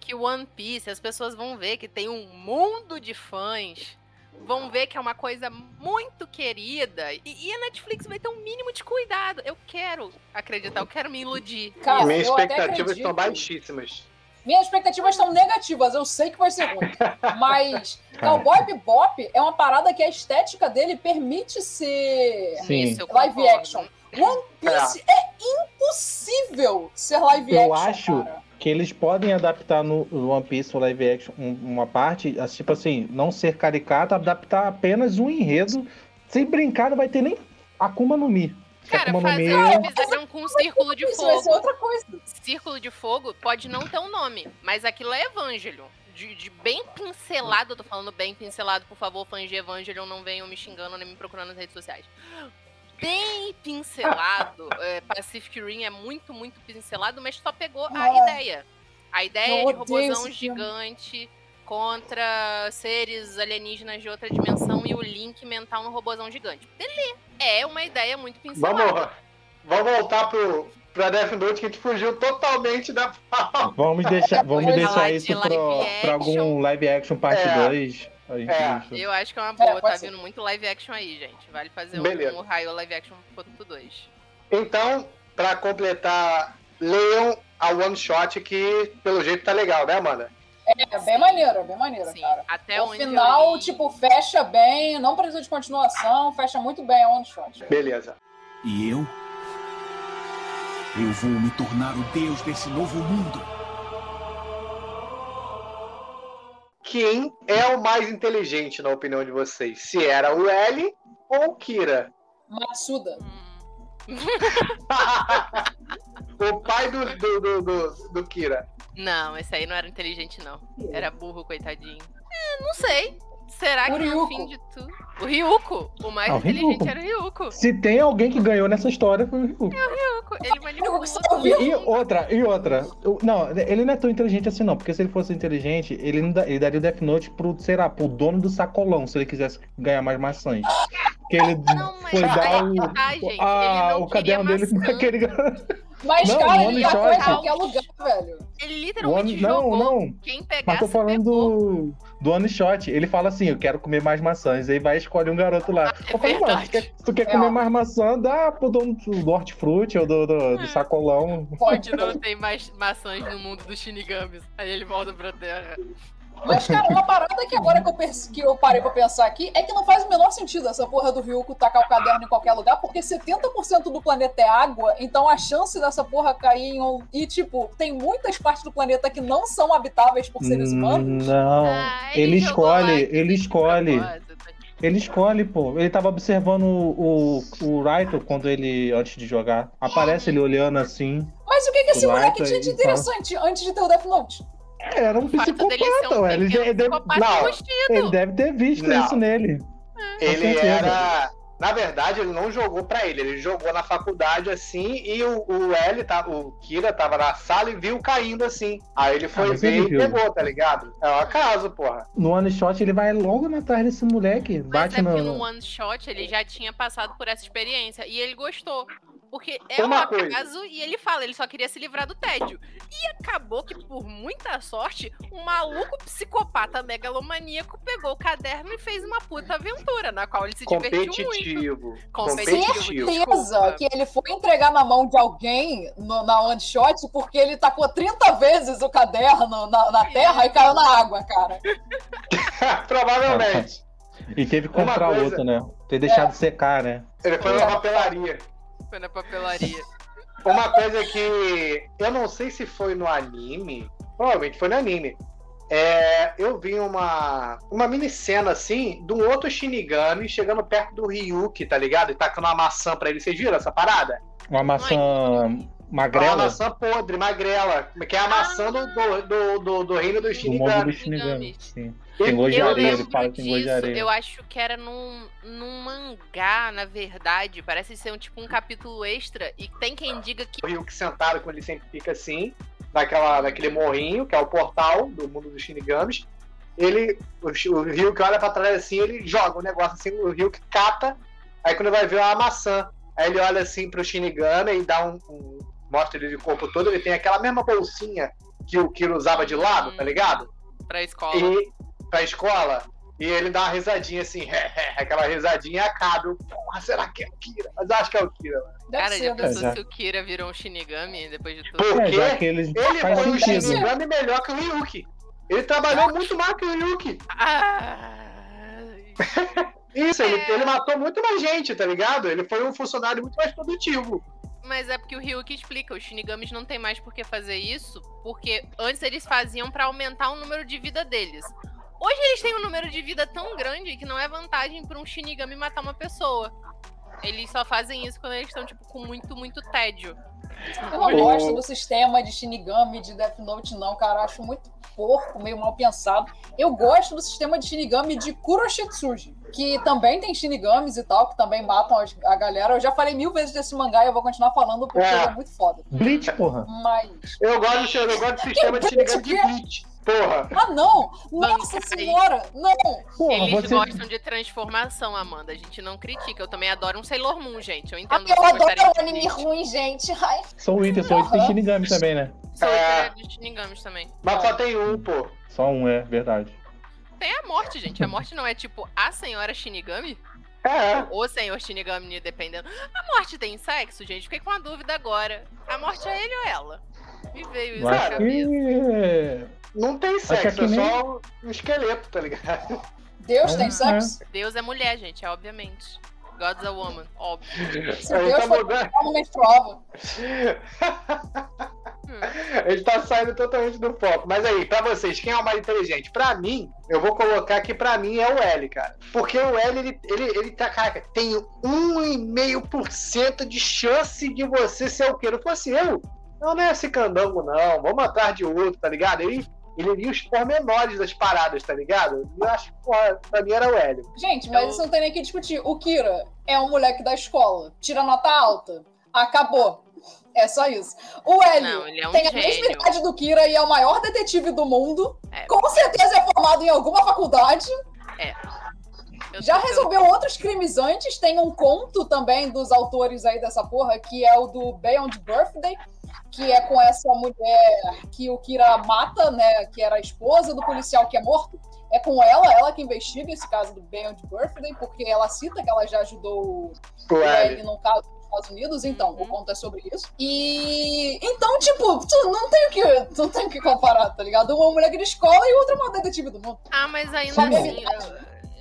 que One Piece, as pessoas vão ver que tem um mundo de fãs, vão ver que é uma coisa muito querida, e, e a Netflix vai ter um mínimo de cuidado. Eu quero acreditar, eu quero me iludir. *laughs* Cara, Minhas eu expectativas estão baixíssimas. Minhas expectativas estão negativas, eu sei que vai ser ruim. Mas Cowboy Bebop é uma parada que a estética dele permite ser Sim. Eu live action. One Piece é impossível ser live Eu action. acho cara. Que eles podem adaptar no One Piece o live action um- uma parte, assim, tipo assim, não ser caricato, adaptar apenas um enredo. Sem brincar, não vai ter nem Akuma no Mi. Cara, Akuma no fazer fizeram com um círculo de Isso vai ser fogo. outra coisa. Círculo de fogo pode não ter um nome, mas aquilo é Evangelion. De, de bem pincelado, eu tô falando bem pincelado, por favor, fãs de Evangelion, não venham me xingando nem me procurando nas redes sociais. Bem pincelado, é, *laughs* Pacific Rim é muito, muito pincelado, mas só pegou a Ah, ideia. A ideia de robôzão gigante contra seres alienígenas de outra dimensão e o link mental no robôzão gigante. Beleza. É uma ideia muito pincelada. Vamos, vamos voltar pro, pra Death Note que a gente fugiu totalmente da pauta. *laughs* Vamos deixar, vamos deixar isso de pro- pra algum live action parte É. 2. A gente É. deixa. Eu acho que é uma boa, tá pode ser. vindo muito live action aí, gente. Vale fazer Beleza. um raio live action ponto 2. Então, pra completar, leiam a One Shot que, pelo jeito, tá legal, né, Amanda? É bem maneiro, é bem maneiro, Sim, cara. até o onde eu final, li- tipo, fecha bem, não precisa de continuação, fecha muito bem a one shot. Beleza. E eu? Eu vou me tornar o deus desse novo mundo. Quem é o mais inteligente, na opinião de vocês? Se era o L ou o Kira? Matsuda. *laughs* o pai do, do, do, do, do Kira. Não, esse aí não era inteligente, não. Era burro, coitadinho. É, não sei. Será que O no Ryuko. fim de tudo. O Ryuko. O mais Ah, o inteligente Ryuko. era o Ryuko. Se tem alguém que ganhou nessa história, foi o Ryuko. É o Ryuko. Ele manipulou. E, e outra, e outra. Não, ele não é tão inteligente assim, não. Porque se ele fosse inteligente, ele, não dá- ele daria o Death Note pro, sei lá, pro dono do sacolão, se ele quisesse ganhar mais maçãs. Porque ele foi mas dar aí o, que tá, gente. a- Ele não o caderno queria dele maçã. naquele. Mas, Não, cara, ele tacou em qualquer lugar, velho. Ele literalmente One- não, jogou. não. Quem Mas pegasse tô falando do, do One Shot. Ele fala assim: eu quero comer mais maçãs. Aí vai e escolhe um garoto lá. eu falei, mano, se, quer- tu quer É, comer ó. mais maçã, dá pro dono do Hortifruti ou do, do, do sacolão. Pode não tem mais maçãs no mundo dos Shinigamis. Aí ele volta pra Terra. Mas, cara, uma parada que agora que eu, que eu parei pra pensar aqui é que não faz o menor sentido essa porra do Ryuko tacar o caderno em qualquer lugar, porque 70% do planeta é água, então a chance dessa porra cair em um. E, tipo, tem muitas partes do planeta que não são habitáveis por seres humanos. Não, Ah, ele, ele escolhe, aqui ele escolhe. propósito. Ele escolhe, pô. Ele tava observando o, o, o Raito quando ele, antes de jogar. Aparece ele olhando assim. Mas o que, que esse moleque tá tinha de fala. interessante antes de ter o Death Note? Era um psicopata, um ué. Ele, ele deve, Não, ele deve ter visto Não. isso nele. Ele certeza. era. Na verdade, ele não jogou pra ele, ele jogou na faculdade assim, e o, o L, tá, o Kira tava na sala e viu caindo assim. Aí ele foi mas ver ele e pegou, tá ligado? É um acaso, porra. No one shot ele vai logo na trás desse moleque. Mas Bate é no. no one shot ele já tinha passado por essa experiência e ele gostou. Porque é um acaso e ele fala, ele só queria se livrar do tédio. E acabou que, por muita sorte, um maluco psicopata megalomaníaco pegou o caderno e fez uma puta aventura, na qual ele se divertiu muito. Competitivo. Competitivo. Certeza que ele foi entregar na mão de alguém no- na one shot porque ele tacou 30 vezes o caderno na, na terra e caiu na água, cara. *laughs* Provavelmente. E teve que Uma comprar coisa- outro, né? Ter deixado secar, né? Ele foi na papelaria. Foi na papelaria. Uma coisa que eu não sei se foi no anime, provavelmente foi no anime. É, eu vi uma, uma mini cena assim de um outro Shinigami chegando perto do Ryuki, tá ligado? E tacando uma maçã pra ele. Vocês viram essa parada? Uma maçã magrela maçã podre, magrela, que é a maçã do, do, do, do, do reino dos do mundo do Shinigami. Shinigami. Sim. Eu Tem gosto de Eu areia, ele fala que tem gosto de areia. eu acho que era num, num mangá, na verdade. Parece ser um tipo um capítulo extra. E tem quem diga que O Ryuki sentado, quando ele sempre fica assim, naquela, naquele morrinho, que é o portal do mundo dos Shinigamis. Ele, o, Shi- o Ryuki olha pra trás assim, ele joga o negócio assim, o Ryuki cata, aí quando vai ver é uma maçã. Aí ele olha assim pro Shinigami e dá um, um- mostra ele de corpo todo, ele tem aquela mesma bolsinha que o Kiro usava de lado, tá ligado? pra escola. E pra escola. E ele dá uma risadinha assim, *laughs* aquela risadinha e acaba. Eu, Porra, será que é o Kira? Mas eu acho que é o Kira, mano. Deve Cara, já né? pensou já. se o Kira virou um Shinigami depois de tudo? Por É, Ele faz foi um sentido. Shinigami melhor que o Ryuki. Ele trabalhou muito mais que o Ryuki. Ah, *laughs* Isso, ele, É. ele matou muito mais gente, tá ligado? Ele foi um funcionário muito mais produtivo. Mas é porque o Ryuki explica, os Shinigamis não tem mais por que fazer isso, porque antes eles faziam pra aumentar o número de vida deles. Hoje eles têm um número de vida tão grande que não é vantagem pra um Shinigami matar uma pessoa. Eles só fazem isso quando eles estão, tipo, com muito, muito tédio. Eu não gosto do sistema de Shinigami de Death Note, não, cara. Eu Acho muito porco, meio mal pensado. Eu gosto do sistema de Shinigami de Kuroshitsuji, que também tem Shinigamis e tal, que também matam a galera. Eu já falei mil vezes desse mangá e eu vou continuar falando porque É. é muito foda. Bleach, porra. Mas. Eu gosto, do- eu gosto do sistema de Shinigami de Bleach. Porra. Ah, não! Nossa Bancai. senhora! Não! Porra, Eles você. gostam de transformação, Amanda. A gente não critica. Eu também adoro um Sailor Moon, gente. Eu entendo Eu vocês adoro um anime ruim, gente. Ai. Sou o Inter, sou o Inter tem. Shinigami também, né? Sou É. de Shinigamis também. Mas só tem um, pô. Só um, é verdade. Tem a morte, gente. A morte não é tipo a senhora Shinigami? É. Ou o senhor Shinigami, dependendo. A morte tem sexo, gente? Fiquei com a dúvida agora. A morte é ele ou ela? Me veio isso Eu na cabeça. que. Não tem que é sexo, que é nem- só um esqueleto, tá ligado? Deus tem Ah, sexo? Deus é mulher, gente, é obviamente. God's a woman, óbvio. Se Ele Deus tá for mudando. uma menstruava. *laughs* Ele tá saindo totalmente do foco. Mas aí, pra vocês, quem é o mais inteligente? Pra mim, eu vou colocar que pra mim é o L, cara. Porque o L, ele, ele, ele tá, cara, tem 1,5% de chance de você ser o quê? Não fosse eu. Não, não é esse candango, não. Vamos atrás de outro, tá ligado? Ele, ele lia os pormenores das paradas, tá ligado? Eu acho que, porra, pra mim era o L. Gente, mas isso não tem nem que discutir. O Kira é um moleque da escola, tira nota alta. Acabou. É só isso. O ele é um tem a mesma idade do Kira e é o maior detetive do mundo. É. Com certeza é formado em alguma faculdade. É. Eu Já resolveu outros crimes antes. Tem um conto também dos autores aí dessa porra, que é o do Beyond Birthday, que é com essa mulher que o Kira mata, né? Que era a esposa do policial que é morto. É com ela, ela que investiga esse caso do Beyond Birthday, porque ela cita que ela já ajudou. L num caso nos Estados Unidos, então, o conto é sobre isso. E então, tipo, tu não tem o que, tu não tem o que comparar, tá ligado? Uma mulher de escola e outra uma detetive do mundo. Ah, mas ainda assim,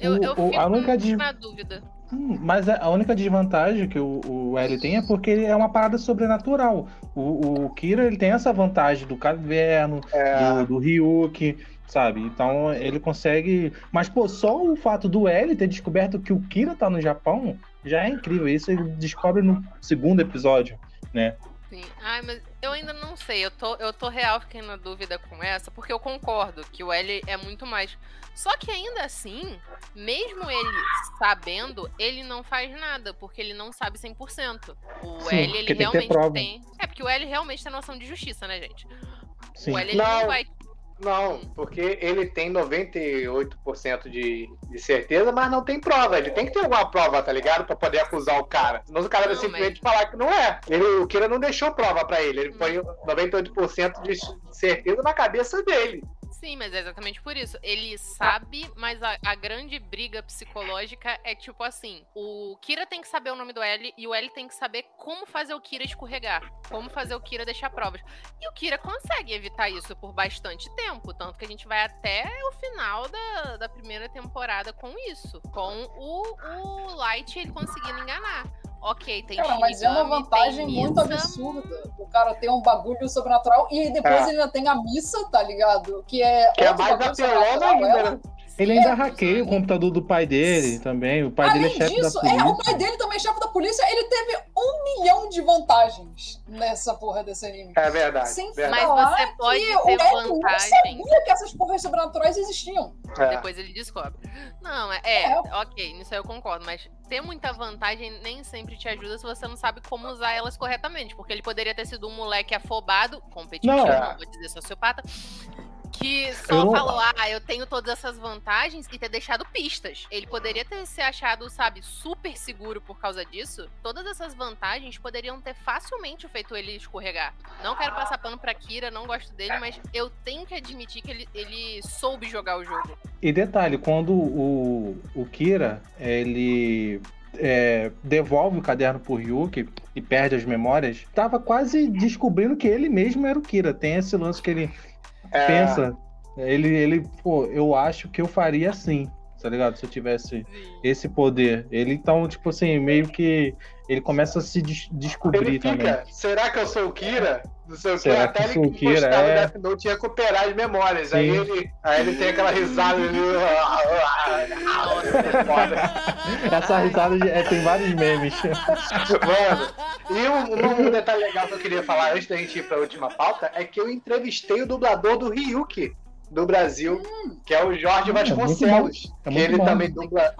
eu, eu, o- fico a única de- na dúvida. Hum, Mas a única desvantagem que o, o L tem é porque ele é uma parada sobrenatural. O, o Kira ele tem essa vantagem do caverno, É. do, do Ryuki, sabe? Então ele consegue. Mas, pô, só o fato do L ter descoberto que o Kira tá no Japão já é incrível. Isso ele descobre no segundo episódio, né? Sim. Ai, mas eu ainda não sei. Eu tô, eu tô real ficando na dúvida com essa, porque eu concordo que o L é muito mais. Só que ainda assim, mesmo ele sabendo, ele não faz nada, porque ele não sabe 100%. O Sim, L, ele tem realmente prova. tem. É, porque o L realmente tem noção de justiça, né, gente? Sim. O L, ele não, Não. vai. Não, porque ele tem 98% de, de certeza, mas não tem prova. Ele tem que ter alguma prova, tá ligado? Pra poder acusar o cara. Senão o cara vai simplesmente falar que não é. Ele, o Kira não deixou prova pra ele. Ele foi 98% de certeza na cabeça dele. Sim, mas é exatamente por isso. Ele sabe, mas a, a grande briga psicológica é tipo assim: o Kira tem que saber o nome do L e o L tem que saber como fazer o Kira escorregar, como fazer o Kira deixar provas. E o Kira consegue evitar isso por bastante tempo, tanto que a gente vai até o final da, da primeira temporada com isso, com o, o Light ele conseguindo enganar. Ok, tem Cara, mas é uma vantagem muito Misa, absurda. O cara tem um bagulho sobrenatural e depois É. ele ainda tem a missa, tá ligado? Que é. Que é mais apelona sobrenatural, ainda, né? Ele ainda É, hackeia o computador do pai dele também. O pai dele é Além chefe disso, da é, o polícia. pai dele também é chefe da polícia. Ele teve um milhão de vantagens nessa porra desse anime. É verdade. Sem verdade. Mas você pode que ter o Ed não vantagem. sabia que essas porras sobrenaturais existiam. É. Depois ele descobre. Não, é, é, ok, nisso aí eu concordo, mas ter muita vantagem nem sempre te ajuda se você não sabe como usar elas corretamente. Porque ele poderia ter sido um moleque afobado, competitivo, Não. não, vou dizer sociopata, que só não- falou, ah, eu tenho todas essas vantagens e ter deixado pistas. Ele poderia ter se achado, sabe, super seguro por causa disso. Todas essas vantagens poderiam ter facilmente feito ele escorregar. Não quero passar pano pra Kira, não gosto dele, mas eu tenho que admitir que ele, ele soube jogar o jogo. E detalhe, quando o, o Kira ele é, devolve o caderno pro Ryuki e perde as memórias, tava quase descobrindo que ele mesmo era o Kira. Tem esse lance que ele É. pensa. Ele, ele, pô, eu acho que eu faria assim, tá ligado? Se eu tivesse esse poder. Ele, então, tipo assim, meio que ele começa a se des- descobrir Ele também. fica, será que eu sou o Kira? Não sei o que, Será até que eu sou ele o Kira? É. Death Note e recuperar as memórias. Aí Sim. ele, aí ele tem aquela risada ali. Foda. Essa risada de- é, tem vários memes. Mano, e um, um detalhe legal que eu queria falar antes da gente ir pra última pauta é que eu entrevistei o dublador do Ryuki do Brasil, que é o Jorge Hum, é muito Vasconcelos. bom. É que ele bom. também dubla.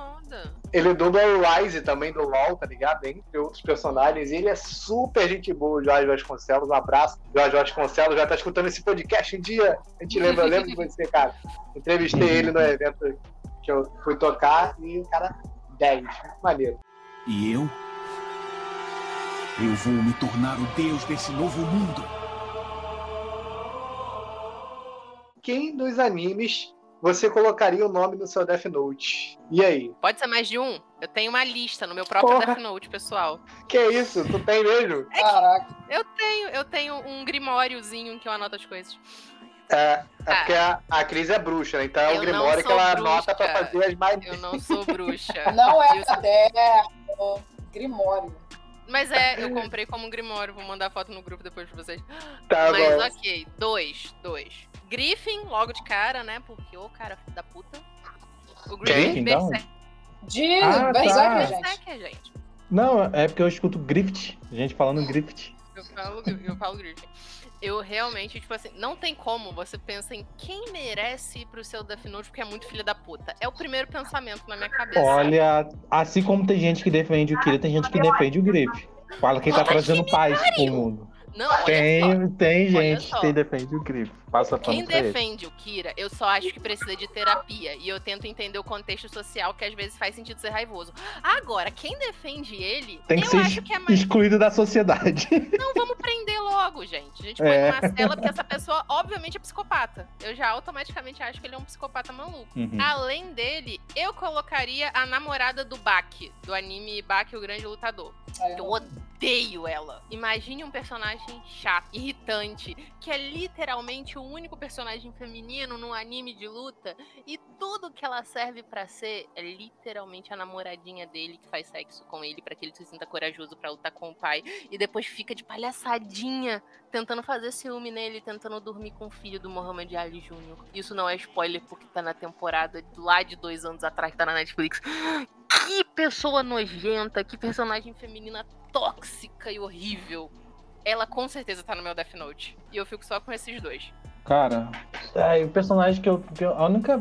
Ele dubla o Rise também do LoL, tá ligado? Entre outros personagens. E ele é super gente boa, o Jorge Vasconcelos. Um abraço. Jorge Vasconcelos já tá escutando esse podcast um dia. A gente lembra, eu lembro de você, cara. Entrevistei ele no evento que eu fui tocar e o cara 10. Muito maneiro. E eu? Eu vou me tornar o deus desse novo mundo. Quem dos animes você colocaria o nome no seu Death Note? E aí? Pode ser mais de um? Eu tenho uma lista no meu próprio Porra. Death Note, pessoal. Que isso? Tu tem mesmo? Caraca. Eu tenho, eu tenho um grimóriozinho que eu anoto as coisas. É, é Ah. porque a, a Cris é bruxa, né? Então é Eu o não Grimório que sou ela bruxa. anota pra fazer as mais. Eu não sou bruxa. *laughs* Não é caderno. no Grimório. Mas é, eu comprei como Grimório, vou mandar foto no grupo depois pra vocês. Tá Mas bom. ok, dois, dois. Griffin, logo de cara, né? Porque, ô cara filho da puta. O Quem? Griffin, Berserk. De Ah, tá. gente. Berserker, gente. Não, é porque eu escuto Grift. Gente falando Grift. Eu falo, eu falo Griffin. Eu realmente, tipo assim, não tem como você pensa em quem merece ir pro seu Death Note porque é muito filha da puta. É o primeiro pensamento na minha cabeça. Olha, assim como tem gente que defende o Kira, tem gente que defende o Grift. Fala que ele tá trazendo paz pro mundo. Não, olha só. Tem, tem Olha gente só. que defende o Grift. Passa Quem defende o Kira, eu só acho que precisa de terapia. E eu tento entender o contexto social que às vezes faz sentido ser raivoso. Agora, quem defende ele, Tem que eu ser acho que é mais. excluído da sociedade. *laughs* Não, vamos prender logo, gente. A gente põe É. numa cela porque essa pessoa, obviamente, é psicopata. Eu já automaticamente acho que ele é um psicopata maluco. Uhum. Além dele, eu colocaria a namorada do Baki, do anime Baki, o Grande Lutador. Eu odeio ela. Imagine um personagem chato, irritante, que é literalmente o único personagem feminino no anime de luta e tudo que ela serve pra ser é literalmente a namoradinha dele que faz sexo com ele pra que ele se sinta corajoso pra lutar com o pai e depois fica de palhaçadinha tentando fazer ciúme nele, tentando dormir com o filho do Muhammad Ali Jr. Isso não é spoiler porque tá na temporada lá de dois anos atrás, tá na Netflix. Que pessoa nojenta, que personagem feminina tóxica e horrível. Ela com certeza tá no meu Death Note. E eu fico só com esses dois. Cara, é, o personagem que eu, que eu- A única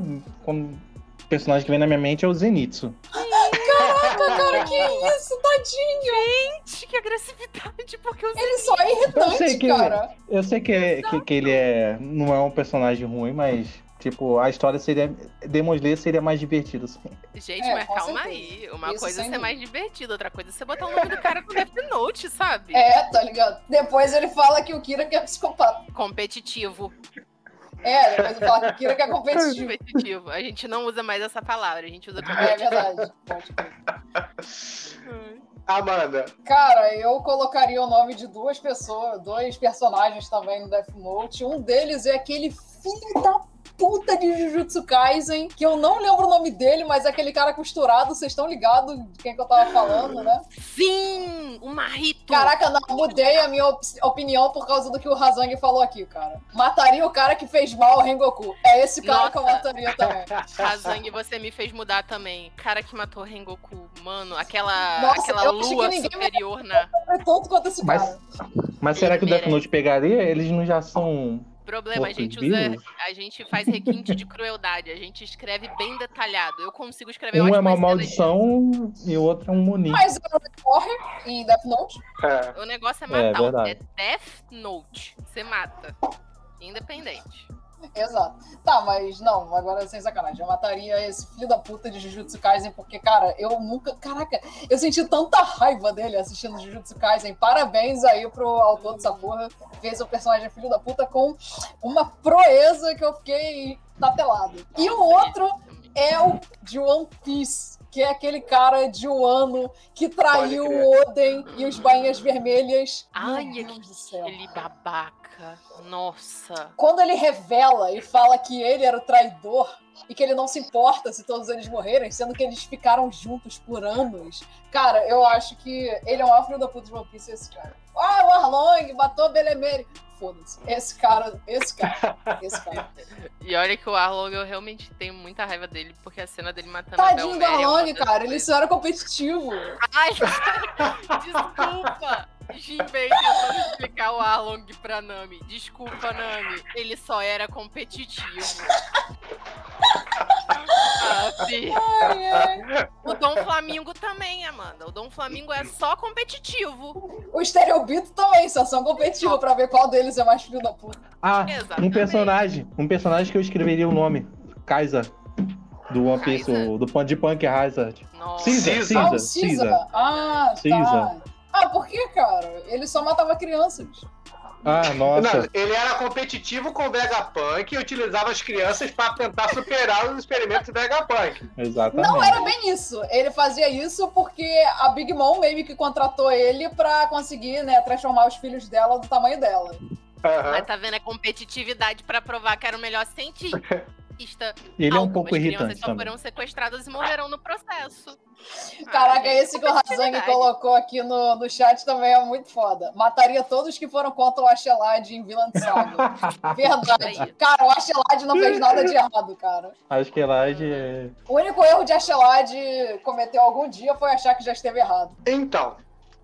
personagem que vem na minha mente é o Zenitsu. Caraca, cara, que *laughs* isso, tadinho! Gente, que agressividade, porque eu Ele só é Eu irritante, sei que, cara. eu sei que, é- que, que ele é, não é um personagem ruim, mas tipo, a história seria. Demon Slayer seria mais divertido. Assim. Gente, É, mas calma certeza. aí. Uma Isso coisa é ser dúvida. mais divertido, outra coisa é você botar o nome do cara no Death Note, sabe? É, tá ligado? Depois ele fala que o Kira que é psicopata. Competitivo. É, depois ele fala que o Kira que é competitivo. Competitivo. A gente não usa mais essa palavra, a gente usa É competitivo. verdade. *laughs* Amanda. Cara, eu colocaria o nome de duas pessoas, dois personagens também no Death Note. Um deles é aquele filho da puta de Jujutsu Kaisen, que eu não lembro o nome dele, mas é aquele cara costurado, vocês estão ligados de quem que eu tava falando, né? Sim! O Marrito! Caraca, não, mudei a minha op- opinião por causa do que o Razang falou aqui, cara. Mataria o cara que fez mal ao Rengoku. É esse cara que eu Nossa. mataria também. *laughs* Razang, você me fez mudar também. Cara que matou Rengoku, mano, aquela, Nossa, aquela eu achei que lua superior na. É tanto quanto esse Mas, cara. mas será que o Death. Note pegaria? Eles não já são. Problema, a gente usa. vivos? A gente faz requinte de crueldade. A gente escreve bem detalhado. Eu consigo escrever Um é uma maldição e o outro é um Munin. Mas ele morre em Death Note. É. O negócio é É, matar. É, verdade. Death Note. Você mata. Independente. Exato. Tá, mas não, agora sem sacanagem. Eu mataria esse filho da puta de Jujutsu Kaisen, porque, cara, eu nunca. Caraca, eu senti tanta raiva dele assistindo Jujutsu Kaisen. Parabéns aí pro autor dessa porra. Fez o personagem filho da puta com uma proeza que eu fiquei tapelado. E o outro é o de One Piece. Que é aquele cara de Wano que traiu o Oden e os bainhas vermelhas. Ai, Meu Deus do céu. aquele babaca. Nossa. Quando ele revela e fala que ele era o traidor e que ele não se importa se todos eles morrerem, sendo que eles ficaram juntos por anos, cara, eu acho que ele é o maior filho da puta de One Piece, esse cara. Ah, o Arlong matou Belemere. Foda-se. Esse cara, esse cara, esse cara. *laughs* E olha que o Arlong eu realmente tenho muita raiva dele, porque a cena dele matando Tadinho a do Belmere é Arlong, das cara. Ele só era competitivo. Ai, *laughs* desculpa! Jinbei tentando explicar o Arlong pra Nami. Desculpa, Nami. Ele só era competitivo. Ah, sim. O Dom Flamingo também, Amanda. O Dom Flamingo é só competitivo. O Stereobito também, só são competitivos pra ver qual deles é mais filho da puta. Ah, um Exatamente. personagem. Um personagem que eu escreveria o nome. Kaiser. Do One Piece, Kaiser? do Punk de Punk Hazard. Nossa. Caesar, Caesar. Ah, Caesar, Caesar. Caesar. Ah, tá. Que, cara? Ele só matava crianças. Ah, nossa. Não, ele era competitivo com o Vegapunk e utilizava as crianças para tentar superar os experimentos do Vegapunk. Exatamente. Não era bem isso. Ele fazia isso porque a Big Mom meio que contratou ele pra conseguir, né, transformar os filhos dela do tamanho dela. Aham. Mas tá vendo? É competitividade pra provar que era o melhor cientista. *laughs* pista. Ele é um pouco crianças irritante só foram sequestradas e morreram no processo. Caraca, esse que o Razang colocou aqui no, no chat também é muito foda. Mataria todos que foram contra o Ashelad em Vilã de Saga. *laughs* Verdade. Cara, o Ashelad não fez nada de errado, cara. Acho que Elade é. O único erro de Ashelad cometeu algum dia foi achar que já esteve errado. Então,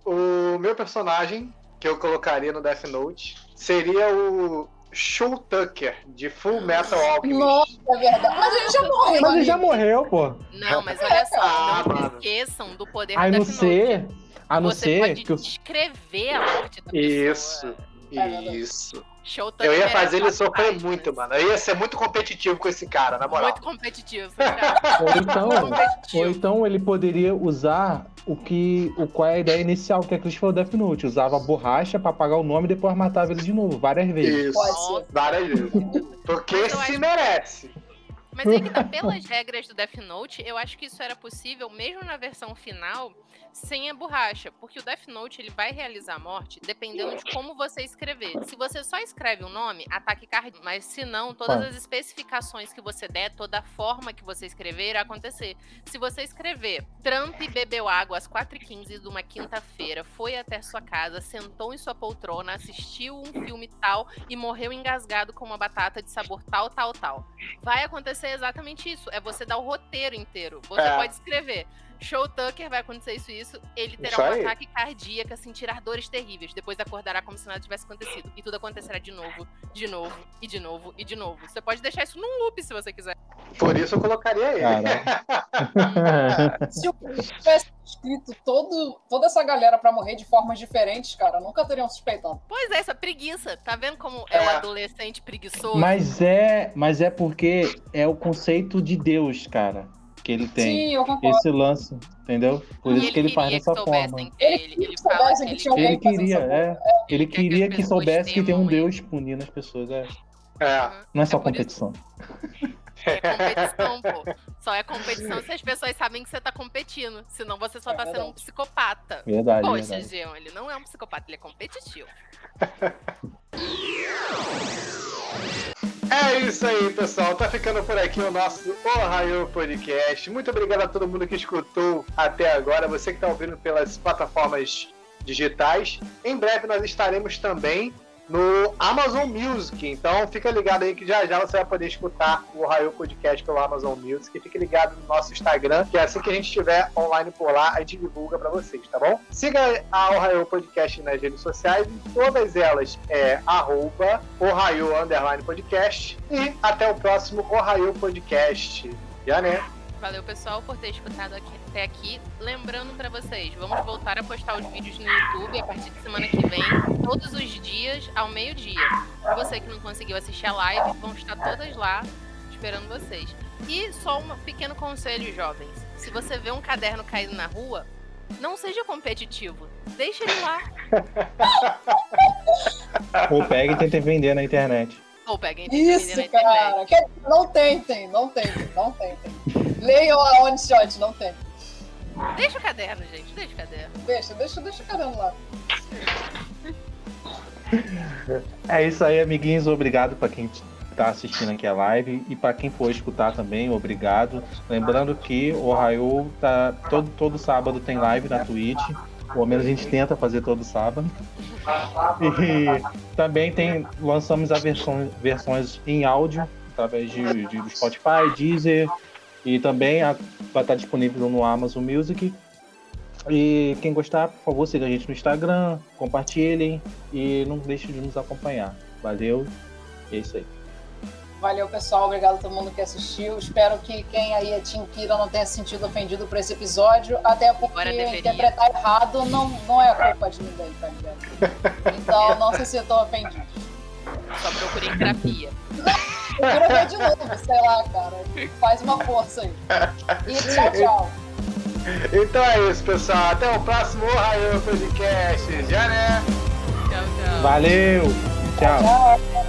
o meu personagem que eu colocaria no Death Note seria o Shul Tucker, de Full Metal Alchemist. Nossa, é verdade. Mas ele já morreu. Mas ele já morreu, pô. Não, mas olha só, Ah, não mano. esqueçam do poder A do não ser. A não Você ser pode que eu. descrever a morte da Isso, pessoa. isso. Show Eu ia fazer ele sofrer páginas. muito, mano. Eu ia ser muito competitivo com esse cara, na moral. Muito competitivo, *laughs* cara. Ou então, competitivo. ou então ele poderia usar o que. O, qual é a ideia inicial que a Cris falou Death Note. Usava borracha pra apagar o nome e depois matava ele de novo, várias vezes. Isso, Pode ser. várias vezes. Porque Mas se merece. Mas aí que tá, pelas regras do Death Note, eu acho que isso era possível mesmo na versão final, sem a borracha. Porque o Death Note ele vai realizar a morte dependendo de como você escrever. Se você só escreve o nome, ataque cardíaco. Mas se não, todas as especificações que você der, toda a forma que você escrever, irá acontecer. Se você escrever Trump bebeu água às 4h15 de uma quinta-feira, foi até sua casa, sentou em sua poltrona, assistiu um filme tal e morreu engasgado com uma batata de sabor tal, tal, tal. Vai acontecer exatamente isso. É você dar o roteiro inteiro. Você É. pode escrever. Show Tucker vai acontecer isso e isso. Ele terá Isso um aí. ataque cardíaco, sentirá dores terríveis. Depois acordará como se nada tivesse acontecido. E tudo acontecerá de novo, de novo, e de novo, e de novo. Você pode deixar isso num loop se você quiser. Por isso eu colocaria ele. Cara. *laughs* Se o tivesse escrito todo, toda essa galera pra morrer de formas diferentes, cara, nunca teriam suspeitado. Pois é, essa preguiça. Tá vendo como é, o É. adolescente preguiçoso? Mas é, mas é porque é o conceito de Deus, cara, que ele tem. Sim, eu concordo. Esse lance, entendeu? Por E isso que ele faz que dessa forma. ele. Ele que fala que que ele, Ele queria, essa é. Ele que queria que pessoas soubesse que tem um ele. Deus punindo as pessoas. É. É. Não é só É competição. É competição, pô. Só é competição se as pessoas sabem que você tá competindo. Senão você só É tá sendo um psicopata. Verdade, Poxa, verdade. Jean, ele não é um psicopata, ele é competitivo. *laughs* É isso aí, pessoal. Tá ficando por aqui o nosso Ohio Podcast. Muito obrigado a todo mundo que escutou até agora. Você que tá ouvindo pelas plataformas digitais. Em breve nós estaremos também no Amazon Music. Então fica ligado aí que já já você vai poder escutar o Ohio Podcast pelo Amazon Music. Fique ligado no nosso Instagram, que assim que a gente estiver online por lá, a gente divulga pra vocês, tá bom? Siga a Ohio Podcast nas redes sociais, em todas elas é arroba Underline Podcast. E até o próximo Ohio Podcast. Já né? Valeu, pessoal, por ter escutado aqui- até aqui. Lembrando pra vocês, vamos voltar a postar os vídeos no YouTube a partir de semana que vem, todos os dias ao meio-dia. Pra você que não conseguiu assistir a live, vão estar todas lá esperando vocês. E só um pequeno conselho, jovens. Se você vê um caderno caído na rua, não seja competitivo. Deixa ele lá. *laughs* Ou pega e tenta vender na internet. Ou peguem Isso, na internet. cara. Quer- Não tentem, não tentem, não tentem. Leiam a One Shot, não tentem. Deixa o caderno, gente. Deixa o caderno. Deixa, deixa, deixa o caderno lá. É isso aí, amiguinhos. Obrigado pra quem tá assistindo aqui a live e pra quem for escutar também, obrigado. Lembrando que o Ohio tá todo, todo sábado tem live na Twitch. Pelo menos a gente tenta fazer todo sábado. E também tem lançamos as versões, versões em áudio através de, de do Spotify, Deezer e também a- vai estar disponível no Amazon Music. E quem gostar, por favor, siga a gente no Instagram, compartilhem e não deixe de nos acompanhar. Valeu, é isso aí. Valeu, pessoal. Obrigado a todo mundo que assistiu. Espero que quem aí é Team Kira não tenha se sentido ofendido por esse episódio. Até porque interpretar errado não, não é culpa de ninguém, tá ligado? Então não se sintam ofendidos. Só procurem terapia. Procura ver de novo, sei lá, cara. Faz uma força aí. E tchau, tchau. Então é isso, pessoal. Até o próximo Ohio Podcast. Já né? Tchau, tchau. Valeu, tchau. Tchau.